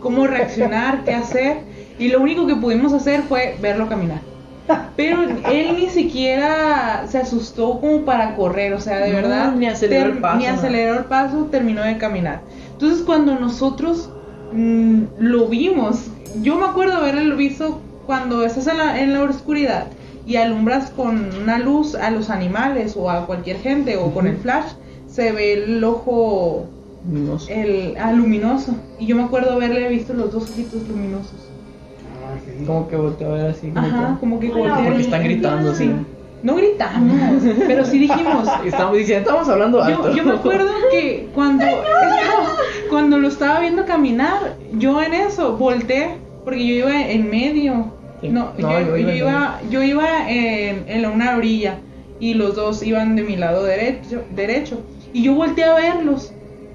cómo reaccionar, qué hacer, y lo único que pudimos hacer fue verlo caminar. Pero él ni siquiera se asustó como para correr, o sea, de No, verdad, ni aceleró el paso, ni aceleró el paso, terminó de caminar. Entonces cuando nosotros mm, lo vimos, yo me acuerdo haberlo visto cuando estás en la, en la oscuridad y alumbras con una luz a los animales o a cualquier gente o con el flash, se ve el ojo No sé. el, ah, luminoso. Y yo me acuerdo haberle visto los dos ojitos luminosos. Como que volteó a ver así. Como Ajá, que- como que Hola, volteé. Porque están gritando, sí. No gritamos, pero sí dijimos. Estamos diciendo, estamos hablando alto. Yo, yo me acuerdo que cuando, estaba- cuando lo estaba viendo caminar, yo en eso volteé, porque yo iba en medio. Sí. No, No, yo, yo iba yo iba, yo iba en, en una orilla y los dos iban de mi lado derecho, derecho. Y yo volteé a verlos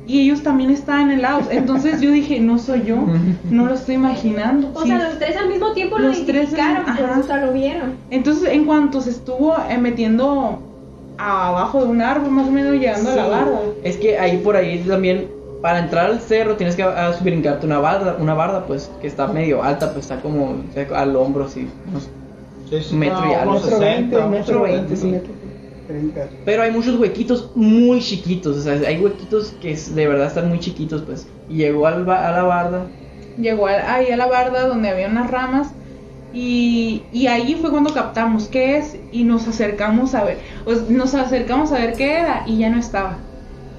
y ellos también estaban helados. Entonces yo dije, no soy yo, no lo estoy imaginando. O Sí. sea, los tres al mismo tiempo lo Los tres en- identificaron, ajá. pues, o sea, lo vieron. Entonces, en cuanto se estuvo eh, metiendo abajo de un árbol, más o menos llegando a la barda. Es que ahí por ahí también, para entrar al cerro tienes que ah, brincarte una barda, una barda pues, que está medio alta, pues está como o sea, al hombro así. unos- Sí, sí, metro no, y algo. Metro 60, veinte, unos metro 20, veinte, sí. metro Pero hay muchos huequitos muy chiquitos, o sea, hay huequitos que de verdad están muy chiquitos, pues. Y llegó al ba- a la barda. Llegó a- ahí a la barda donde había unas ramas y, y ahí fue cuando captamos qué es y nos acercamos a ver, nos acercamos a ver qué era y ya no estaba.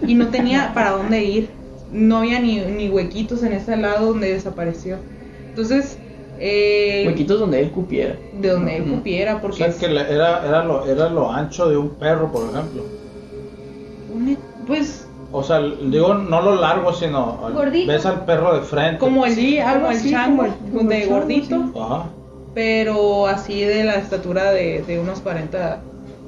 Y no tenía para dónde ir. No había ni, ni huequitos en ese lado donde desapareció. Entonces, eh, Huequitos donde él cupiera. de donde él cupiera, O porque sea, que era, era, lo, era lo ancho de un perro, por ejemplo. un- pues O sea, digo, no lo largo, sino Gordito. ves al perro de frente. como el, Sí, algo el chango, como el- como de el chango, gordito. Ajá. pero así de la estatura de, de unos 40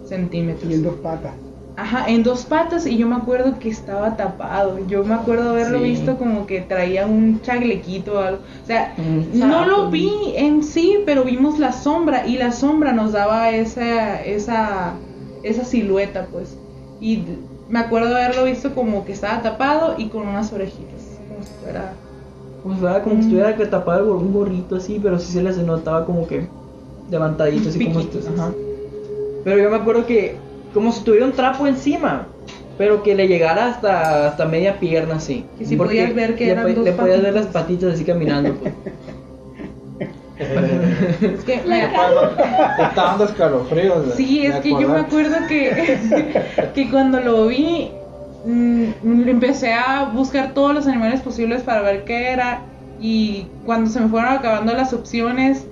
centímetros. Y en dos patas. Ajá, en dos patas y yo me acuerdo que estaba tapado. Yo me acuerdo haberlo Sí. visto como que traía un chaglequito o algo. O sea, no lo vi en sí, pero vimos la sombra y la sombra nos daba esa esa esa silueta, pues. Y me acuerdo haberlo visto como que estaba tapado y con unas orejitas, como si fuera Como, si como estuviera que tapado con un gorrito así, pero sí se les notaba como que levantadito, así como. Piquitos. Ajá. Pero yo me acuerdo que, como si tuviera un trapo encima, pero que le llegara hasta, hasta media pierna así. Que sí Porque podías ver que le, eran dos le podías ver las patitas. así caminando. Pues. es que me- está dando escalofríos. Sí, es que yo me acuerdo que, que cuando lo vi, mm, empecé a buscar todos los animales posibles para ver qué era. Y cuando se me fueron acabando las opciones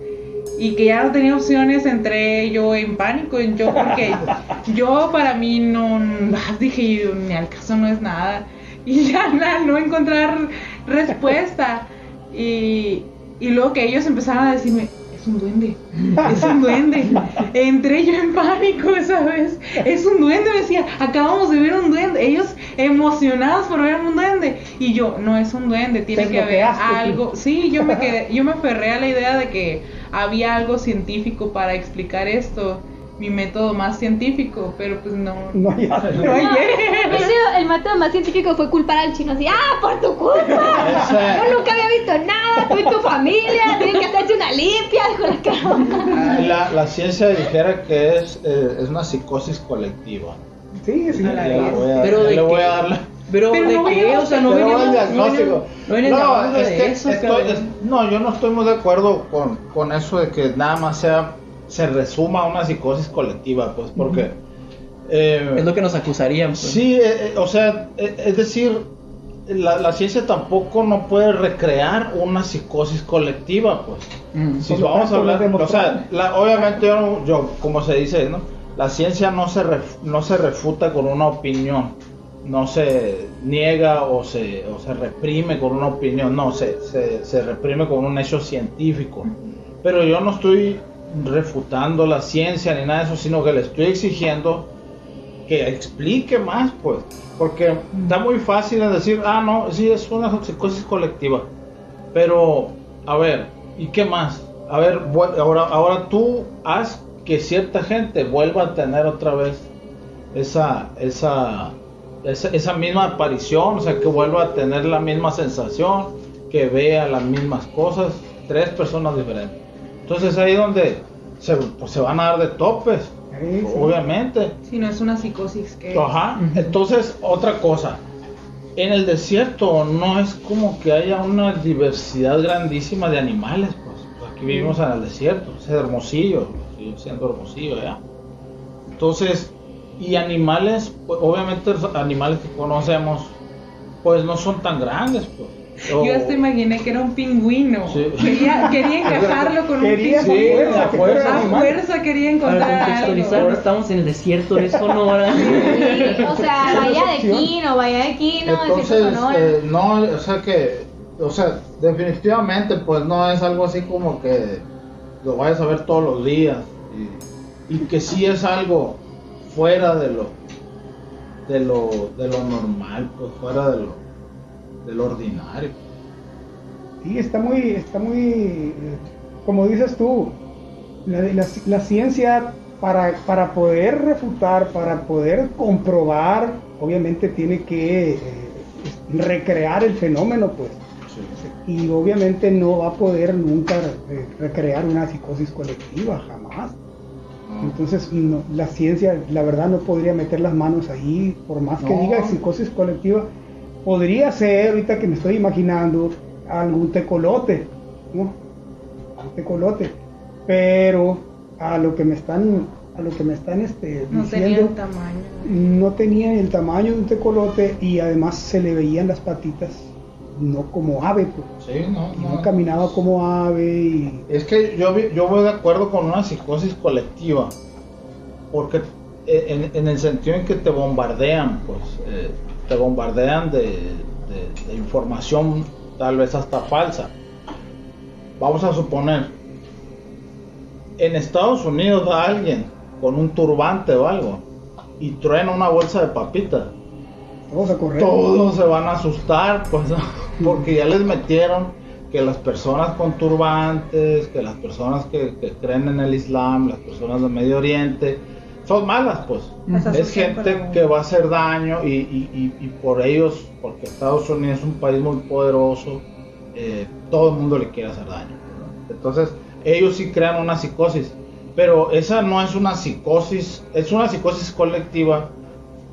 y que ya no tenía opciones, entré yo en pánico. Yo, porque yo para mí no, dije ni al caso no es nada. Y ya na- no encontrar respuesta. Y, y luego que ellos empezaron a decirme, es un duende, es un duende. Entré yo en pánico esa vez. Es un duende, me decía, acabamos de ver un duende. Ellos emocionados por ver un duende. Y yo, no es un duende, tiene Te que haber algo. Sí, yo me quedé, yo me aferré a la idea de que había algo científico para explicar esto. Mi método más científico, pero pues no. No, ya. No hecho, el método más científico fue culpar al chino así, ah, por tu culpa. Yo nunca había visto nada, tú y tu familia, tienen que hacerse una limpia, dijo la cara. La, la ciencia dijera que es, eh, es una psicosis colectiva. Sí, sí. A la Ya le vez. voy a, Pero de le voy a dar la- Pero, Pero ¿de no qué? O sea, no no diagnóstico. No veníamos No, de eso, estoy- es- no, yo no estoy muy de acuerdo con, con eso de que nada más sea se resuma a una psicosis colectiva, pues, porque eh, Es lo que nos acusarían. Pues. Sí, eh, eh, o sea, eh, es decir, la, la ciencia tampoco no puede recrear una psicosis colectiva, pues. Mm. Si vamos a hablar, o sea, la- obviamente yo, no- yo, como se dice, ¿no? La ciencia no se, ref- no se refuta con una opinión, no se niega o se, o se reprime con una opinión, no, se, se, se reprime con un hecho científico. Pero yo no estoy refutando la ciencia ni nada de eso, sino que le estoy exigiendo que explique más, pues. Porque está muy fácil de decir, ah, no, sí, es una psicosis colectiva. Pero, a ver, ¿y qué más? A ver, ahora, ahora tú haz que cierta gente vuelva a tener otra vez esa, esa, esa, esa misma aparición, o sea, que vuelva a tener la misma sensación, que vea las mismas cosas, tres personas diferentes. Entonces ahí donde se, pues, se van a dar de topes, Sí, sí. obviamente. Si no es una psicosis que... Ajá. Entonces, otra cosa. En el desierto no es como que haya una diversidad grandísima de animales, pues. Aquí vivimos en el desierto, es hermosillo, sigue siendo hermosillo, ¿ya? Entonces, y animales, pues, obviamente los animales que conocemos, pues no son tan grandes, pues. O- Yo hasta imaginé que era un pingüino. Sí. Quería, quería encajarlo con Quería un Sí, pingüino. fuerza, a fuerza. A fuerza quería Para encontrar contextualizar, algo. estamos en el desierto de Sonora. Sí, o sea, vaya de. Quino, vaya de Quino, Entonces, Sonora. eh, no, o sea que, o sea, definitivamente, pues no es algo así como que lo vayas a ver todos los días y, y que sí es algo fuera de lo, de lo, de lo normal, pues fuera de lo, de lo ordinario. Sí, está muy, está muy, como dices tú, la, la- la ciencia para, para poder refutar, para poder comprobar, obviamente tiene que eh, recrear el fenómeno, pues. Y obviamente no va a poder nunca eh, recrear una psicosis colectiva, jamás. Entonces, no, la ciencia, la verdad, no podría meter las manos ahí, por más que No. diga psicosis colectiva, podría ser, ahorita que me estoy imaginando, algún tecolote, ¿no? Un tecolote. Pero a lo que me están, a lo que me están este, No tenía diciendo, el tamaño. no tenía el tamaño de un tecolote y además se le veían las patitas, no como ave, pues. Sí, no, Y no no. caminaba como ave y Es que yo, yo voy de acuerdo con una psicosis colectiva, porque eh, en, en el sentido en que te bombardean, pues, eh, te bombardean de, de- de información tal vez hasta falsa. Vamos a suponer, en Estados Unidos da alguien con un turbante o algo y truena una bolsa de papitas todos a se van a asustar, pues. Porque ya les metieron que las personas con turbantes, que las personas que, que creen en el Islam, las personas del Medio Oriente, son malas, pues. Es gente que va a hacer daño y, y- y- y por ellos, porque Estados Unidos es un país muy poderoso, eh, todo el mundo le quiere hacer daño. Entonces, ellos sí crean una psicosis, pero esa no es una psicosis, es una psicosis colectiva,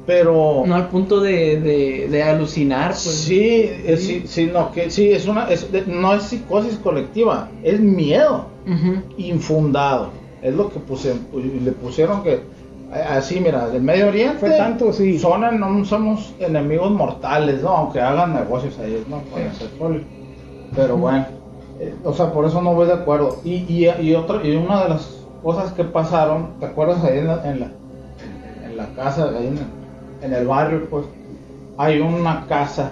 pero... No al punto de, de, de alucinar, pues. Sí, es, sí, sí, no, que sí, es una, es- de- no es psicosis colectiva, es miedo infundado. Es lo que puse, le pusieron que, a- así, mira, del Medio Oriente Fue tanto, sí. son, no somos enemigos mortales, ¿no? Aunque hagan negocios ahí, ¿no? Con el petróleo. Pero bueno, eh, o sea, por eso no voy de acuerdo. Y, y, y, otra, y una de las cosas que pasaron, ¿te acuerdas ahí en la, en la, en la casa, ahí en, en el barrio, pues, hay una casa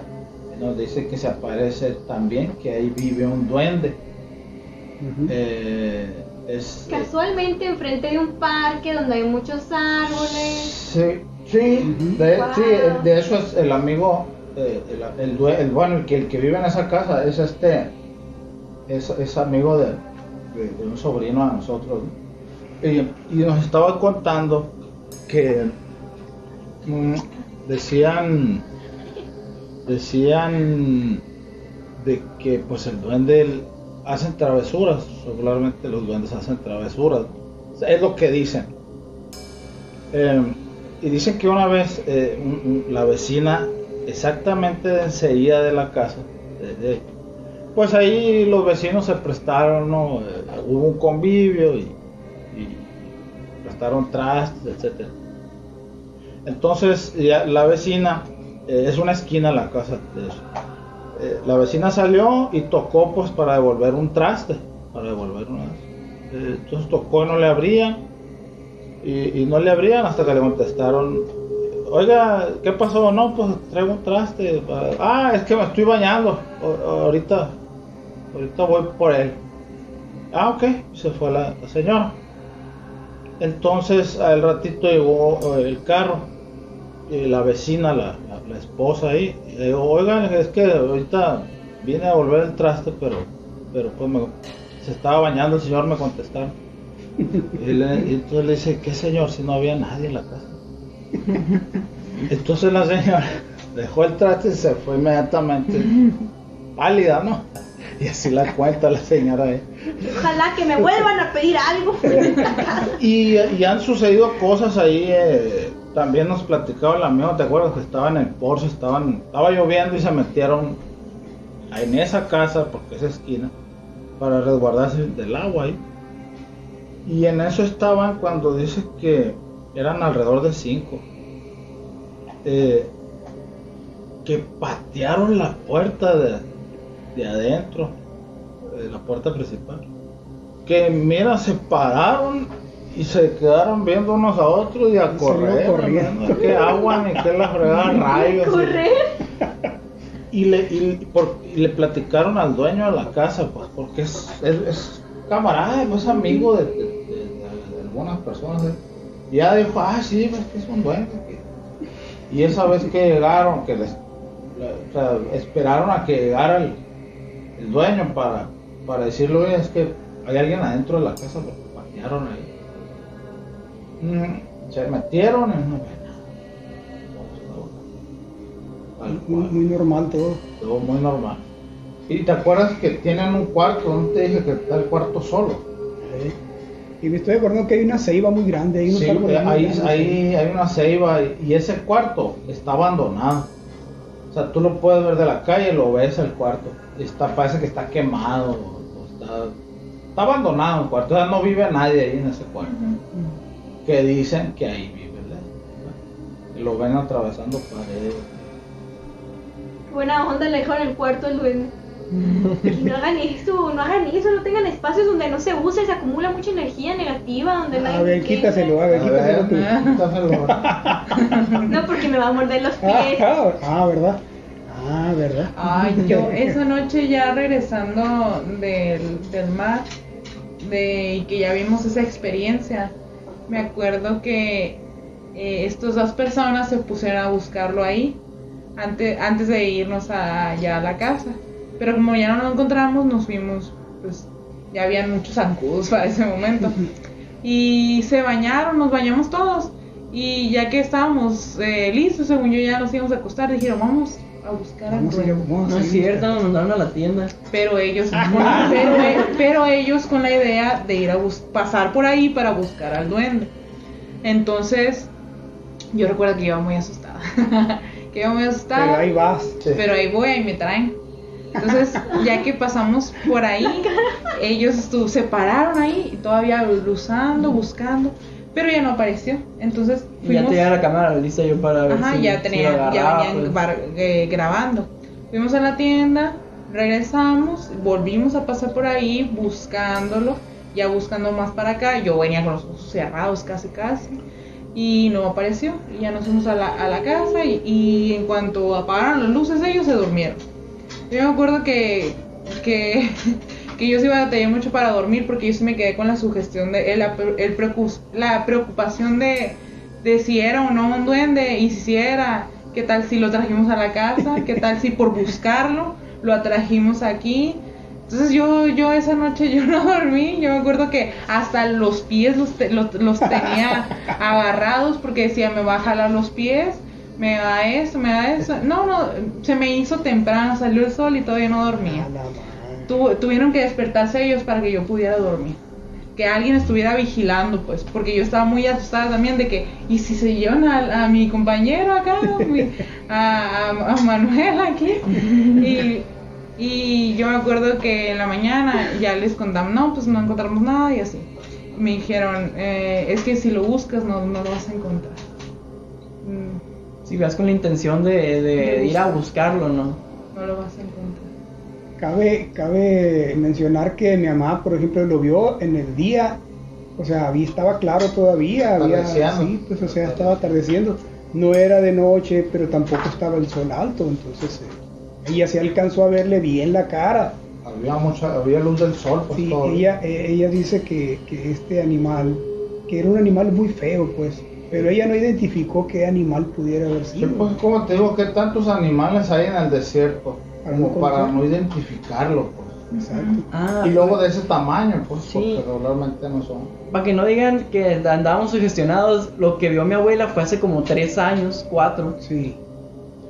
nos dice que se aparece también, que ahí vive un duende. Eh, es, Casualmente enfrente de un parque donde hay muchos árboles. Sí, sí, de, Wow. sí, de eso es el amigo, eh, el, el, el- bueno, el que, el que vive en esa casa es este, es, es amigo de, de- de un sobrino a nosotros. ¿no? Y, y nos estaba contando que decían, decían de que pues el duende hacen travesuras, regularmente los duendes hacen travesuras, es lo que dicen. Eh, y dicen que una vez eh, la vecina, exactamente de enseguida de la casa, de- de- pues ahí los vecinos se prestaron, ¿no? Eh, hubo un convivio y, y prestaron trastes, etcétera. Entonces ya la vecina, eh, es una esquina la casa de eso. Eh, la vecina salió y tocó pues para devolver un traste, para devolver una... eh, entonces tocó y no le abrían y, no le abrían hasta que le contestaron, oiga, ¿qué pasó? No, pues traigo un traste. Ah, es que me estoy bañando. Ahorita, ahorita voy por él. Ah, ok, se fue la, la señora. Entonces al ratito llegó eh, el carro y la vecina, la, la- la esposa ahí, y le digo, oigan, es que ahorita vine a volver el traste, pero, pero pues me- se estaba bañando el señor, me contestaron. Y, le- y entonces le dice, ¿qué señor? Si no había nadie en la casa. Entonces la señora dejó el traste y se fue inmediatamente. Pálida, ¿no? Y así la cuenta la señora ahí. Ojalá que me vuelvan a pedir algo. Y, y han sucedido cosas ahí. eh, también nos platicaba el amigo, ¿te acuerdas que estaba en el Porsche? Estaban, estaba lloviendo y se metieron en esa casa, porque es esquina, para resguardarse del agua ahí. Y en eso estaban cuando dice que eran alrededor de cinco. eh, que patearon la puerta de, de adentro, de la puerta principal que mira, se pararon y se quedaron viendo unos a otros y a Y correr. corriendo. Que agua ni que la fregada rayos. Correr. Y le, y, por- y le platicaron al dueño de la casa, pues, porque es, es, es camarada, pues, es amigo de, de- de- de- de algunas personas. ¿eh? Y ya dijo, ah, sí, pues que es un duende. que-". Y esa vez que llegaron, que les, o sea, esperaron a que llegara el, el dueño para, para decirle, oye, es que hay alguien adentro de la casa, lo patearon ahí. Mm, se metieron y no ve nada. Tal Muy, muy normal todo. Todo muy normal. Y te acuerdas que tienen un cuarto, ¿no te dije que está el cuarto solo? ¿eh? Y me estoy acordando que hay una ceiba muy grande. Hay unos Sí, árboles muy ahí, grandes ahí hay una ceiba y, ese cuarto está abandonado. O sea, tú lo puedes ver de la calle, lo ves el cuarto. Y está, parece que está quemado. o está, está abandonado el cuarto. O sea, no vive nadie ahí en ese cuarto. Que dicen que ahí vive el Que lo ven atravesando paredes. Buena onda le dejaron el cuarto al duende. Y no hagan eso, no hagan eso, no tengan espacios donde no se use, se acumula mucha energía negativa, donde A nadie ver, quítaselo, a ver, quítaselo tú. quítaselo. No, porque me va a morder los Ah, pies. ah, ah, ¿verdad? Ah, ¿verdad? Ay, yo esa noche ya regresando del, del mar, de y que ya vimos esa experiencia, me acuerdo que eh, estas dos personas se pusieron a buscarlo ahí antes, antes de irnos a, ya a la casa. Pero como ya no lo encontramos, nos fuimos, pues ya habían muchos zancudos para ese momento. Y se bañaron, nos bañamos todos. Y ya que estábamos eh, listos, según yo ya nos íbamos a acostar, dijeron, vamos a buscar a ir a- duende". vamos a No es cierto, nos mandaron a la tienda. Pero ellos, pero, pero ellos con la idea de ir a bus- pasar por ahí para buscar al duende. Entonces, yo recuerdo que iba muy asustada. que iba muy asustada. Pero ahí vas. Sí. Pero ahí voy, ahí me traen. Entonces, ya que pasamos por ahí, ellos se pararon ahí, y todavía luzando, buscando, pero ya no apareció. Entonces, Y ya fuimos. tenía la cámara lista yo para ver Ajá, si, ya si tenía, ya venían pues. eh, grabando. Fuimos a la tienda, regresamos, volvimos a pasar por ahí buscándolo, ya buscando más para acá. Yo venía con los ojos cerrados casi casi y no apareció. Y ya nos fuimos a la, a la casa y, y en cuanto apagaron las luces ellos se durmieron. Yo me acuerdo que, que, que yo sí batallé mucho para dormir porque yo sí me quedé con la sugestión de el, el preocu- la preocupación de, de si era o no un duende y si era, qué tal si lo trajimos a la casa, qué tal si por buscarlo lo atrajimos aquí. Entonces yo, yo esa noche yo no dormí, yo me acuerdo que hasta los pies los, te- los, los tenía agarrados porque decía me va a jalar los pies, me da eso, me da eso. No, no, se me hizo temprano, salió el sol y todavía no dormía. Tu- tuvieron que despertarse ellos para que yo pudiera dormir. Que alguien estuviera vigilando, pues, porque yo estaba muy asustada también de que, ¿y si se llevan a, a mi compañero acá? Mi- a, a- a Manuel aquí. Y, y yo me acuerdo que en la mañana ya les contamos, no, pues no encontramos nada y así. Me dijeron, eh, es que si lo buscas no, no lo vas a encontrar. Mm, Si vas con la intención de, de De ir a buscar. buscarlo, ¿no? no lo vas a encontrar. Cabe, cabe mencionar que mi mamá, por ejemplo, lo vio en el día, o sea, había, estaba claro todavía, había, sí, pues, o sea, estaba atardeciendo. No era de noche, pero tampoco estaba el sol alto, entonces eh, ella se alcanzó a verle bien la cara. Había mucha, había luz del sol, pues Sí, todo. ella, eh, ella dice que, que este animal, que era un animal muy feo, pues, Pero ella no identificó qué animal pudiera haber Sí, sido. pues como te digo, que tantos animales hay en el desierto Para como no para no identificarlo, pues. Exacto. Ah, Y luego de ese tamaño, pues, Sí. porque regularmente no son. Para que no digan que andábamos sugestionados, lo que vio mi abuela fue hace como tres años, cuatro, Sí.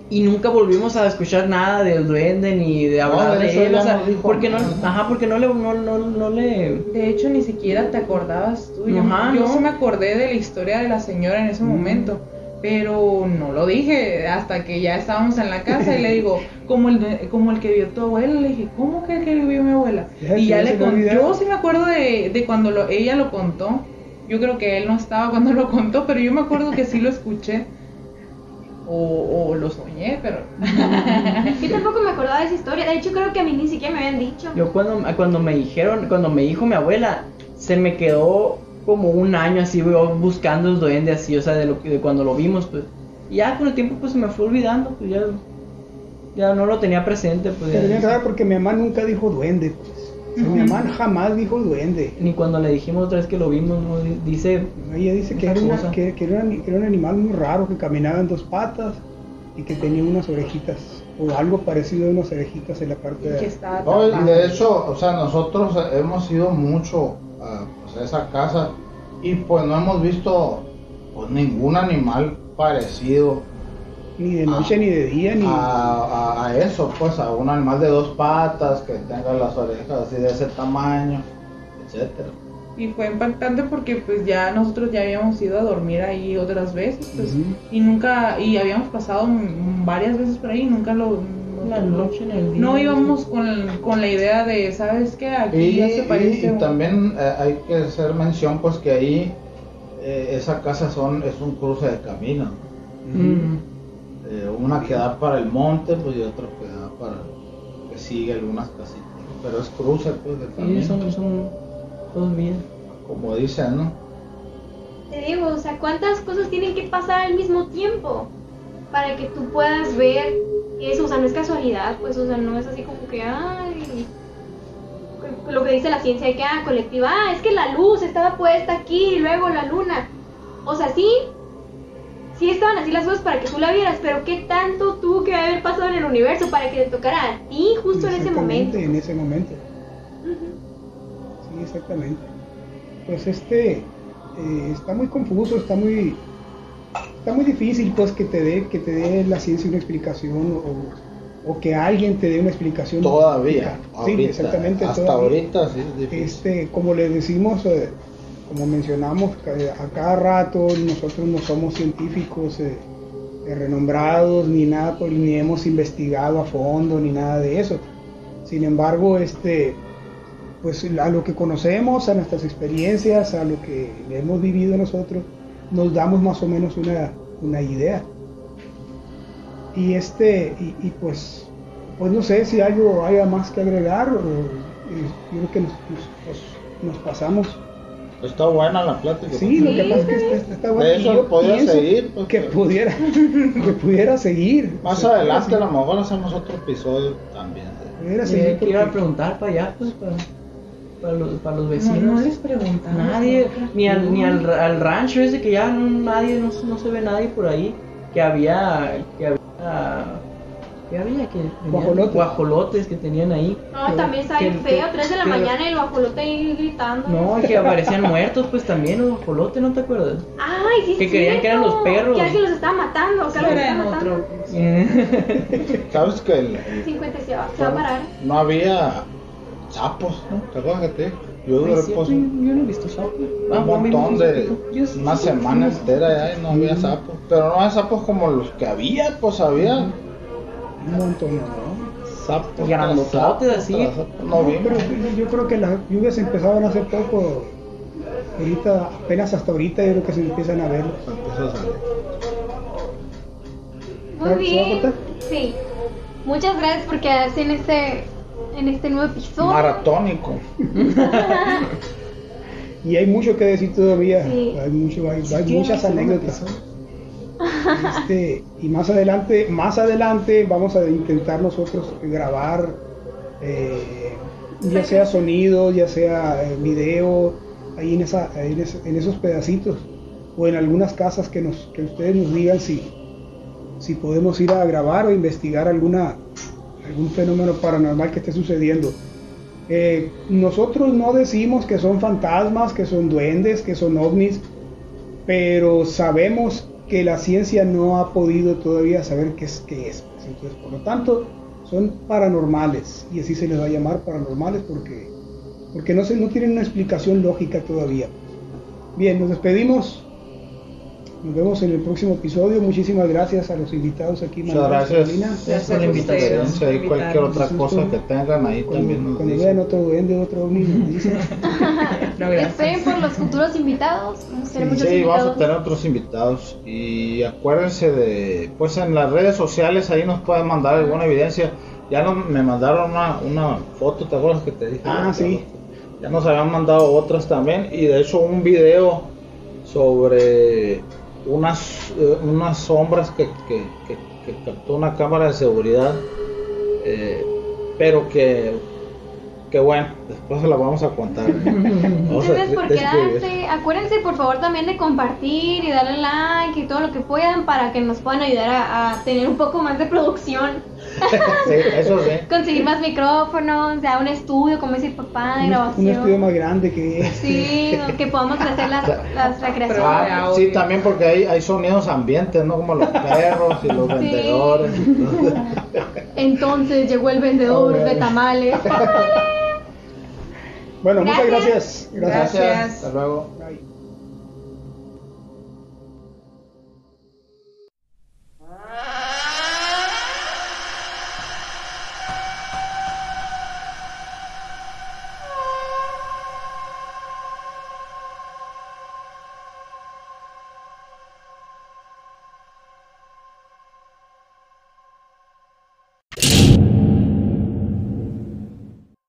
Y nunca volvimos a escuchar nada del duende ni de hablar de de, eso él, ya o sea, nos dijo. porque no, ajá, porque no le, no, no, no le, De hecho, ni siquiera te acordabas tú. Yo, Ajá, yo no. sí me acordé de la historia de la señora en ese momento, pero no lo dije hasta que ya estábamos en la casa y le digo, como el, de- como el que vio tu abuela, le dije, ¿cómo que el que vio mi abuela? Y ya le conté, yo sí me acuerdo de, de cuando lo, ella lo contó. Yo creo que él no estaba cuando lo contó, pero yo me acuerdo que sí lo escuché. O, o lo soñé, pero... Yo tampoco me acordaba de esa historia. De hecho, creo que a mí ni siquiera me habían dicho. Yo cuando, cuando me dijeron, cuando me dijo mi abuela, se me quedó como un año así yo buscando el duende así, o sea, de lo que de cuando lo vimos, pues. Y ya con el tiempo pues se me fue olvidando, pues ya, ya no lo tenía presente, pues. Bien raro porque mi mamá nunca dijo duende, pues. Mi mamá jamás dijo duende. ni cuando le dijimos otra vez que lo vimos, ¿no? Di- dice, Ella dice que era, una- que, que era, un- que era un animal muy raro, que caminaba en dos patas y que tenía unas orejitas, o algo parecido a unas orejitas en la parte que de... No, y de hecho, o sea, nosotros hemos ido mucho a, pues, a esa casa y pues no hemos visto pues, ningún animal parecido Ni de noche ni de día, ni... a, a- a eso, pues a un animal de dos patas que tenga las orejas así de ese tamaño, etcétera. Y fue impactante porque pues ya nosotros ya habíamos ido a dormir ahí otras veces, pues, y nunca, y habíamos pasado varias veces por ahí, y nunca lo... no- la noche en el día. No íbamos con, con la idea de, ¿sabes qué? Aquí Y, ya se parece... y- también eh, hay que hacer mención pues que ahí eh, esa casa son es un cruce de camino. Mm. Eh, una que da para el monte pues y otra que da para que sigue algunas casitas. Pero es cruce pues de camino. Sí, son, son todos bien. Como dicen, ¿no? Te digo, o sea, ¿cuántas cosas tienen que pasar al mismo tiempo para que tú puedas ver eso? O sea, no es casualidad, pues, o sea, no es así como que, ay, lo que dice la ciencia de que, ah, colectiva, ah, es que la luz estaba puesta aquí y luego la luna. O sea, sí, sí estaban así las cosas para que tú la vieras, pero ¿qué tanto tuvo que haber pasado en el universo para que te tocara a ti justo en ese momento? Exactamente, En ese momento. Sí, exactamente. Pues este eh, está muy confuso, está muy está muy difícil pues que te dé que te dé la ciencia una explicación o, o que alguien te dé una explicación Todavía. Sí, exactamente. Hasta todavía. ahorita sí es difícil. Este, como le decimos, eh, como mencionamos, ca- a cada rato nosotros no somos científicos eh, eh, renombrados ni nada, por- ni hemos investigado a fondo ni nada de eso. Sin embargo, este, pues a lo que conocemos, a nuestras experiencias, a lo que hemos vivido nosotros, nos damos más o menos una, una idea. Y este, y, pues, pues no sé si algo haya más que agregar, o, eh, creo que nos pasamos. Está buena la plática. Sí, lo que pasa es que está, está- bueno. De yo podía seguir, pues, que pudiera, que pudiera seguir. Más adelante a lo mejor hacemos otro episodio también. de- pudiera seguir que iba a porque- preguntar para allá, pues, para, para, los, para los No, vecinos. no les preguntamos. Nadie, ni al, ni al, al rancho ese que ya no, nadie, no, se- no se ve nadie por ahí, que había, que había, que había, que Guajolotes. guajolotes que tenían ahí. No, también está bien Que- feo, que- 3 de la que- mañana y el guajolote ahí gritando. No, y que aparecían muertos, pues también los guajolotes, ¿no te acuerdas? Ay, sí, Que creían que eran cierto, los perros. Que alguien los estaba matando, que alguien los estaba matando. otro. ¿Sabes que el, el- 50 se va, se va a parar. no había sapos? ¿no? ¿Te acuerdas que? Yo sí, pues, yo, no he visto sapo. Ah, un montón de sí, sí, una sí, semana sí. entera ya y no había sapos pero no había sapos como los que había pues había Un montón, ¿no? sapos Grandototes, así. no pero yo- creo que las lluvias empezaron hace poco. Ahorita, apenas hasta ahorita, yo creo que se empiezan a ver. Muy ¿Se va a bien. Sí. Muchas gracias por quedarse en este, en este nuevo episodio. maratónico Y hay mucho que decir todavía. Sí. Hay, mucho, hay, hay ¿Quién muchas anécdotas. Este, y más adelante, más adelante vamos a intentar nosotros grabar, eh, ya sea sonido, ya sea eh, video, ahí en, esa, ahí en, ese- en esos pedacitos, o en algunas casas que, nos, que ustedes nos digan si, si podemos ir a grabar o investigar alguna, algún fenómeno paranormal que esté sucediendo. Eh, nosotros no decimos que son fantasmas, que son duendes, que son ovnis, pero sabemos que la ciencia no ha podido todavía saber qué es. Qué es. pues. Entonces, por lo tanto, son paranormales, y así se les va a llamar paranormales porque, porque no, se, no tienen una explicación lógica todavía. Bien, nos despedimos. Nos vemos en el próximo episodio. Muchísimas gracias a los invitados aquí. Muchas Manuel, gracias. Gracias por la a invitación. Si hay cualquier otra cosa que tengan ahí también Cuando, nos cuando dicen. vean otro duende, otro ovni, nos dicen. No, gracias. Esperen por los futuros invitados. Vamos a tener muchos Sí, vamos a tener otros invitados y acuérdense de, pues en las redes sociales ahí nos pueden mandar alguna evidencia. Ya no, me mandaron una, una foto, ¿te acuerdas que te dije? Ah, sí. Ya nos habían mandado otras también y de hecho un video sobre unas, eh, unas sombras que, que, que- que captó una cámara de seguridad, eh, pero que, que bueno, después se la vamos a contar. Vamos Muchas a por quedarse. Acuérdense por favor también de compartir y darle like y todo lo que puedan para que nos puedan ayudar a, a tener un poco más de producción. Sí, eso sí. Conseguir más micrófonos, ya un estudio, como dice el papá, de Un, un grabación. estudio más grande que este. Sí, que podamos hacer las, las recreaciones. Ah, sí, también porque hay, hay sonidos ambientes, ¿no? Como los perros y los Sí. vendedores. Entonces llegó el vendedor de tamales. Bueno, muchas Gracias. gracias. Gracias. Gracias. Hasta luego. Bye.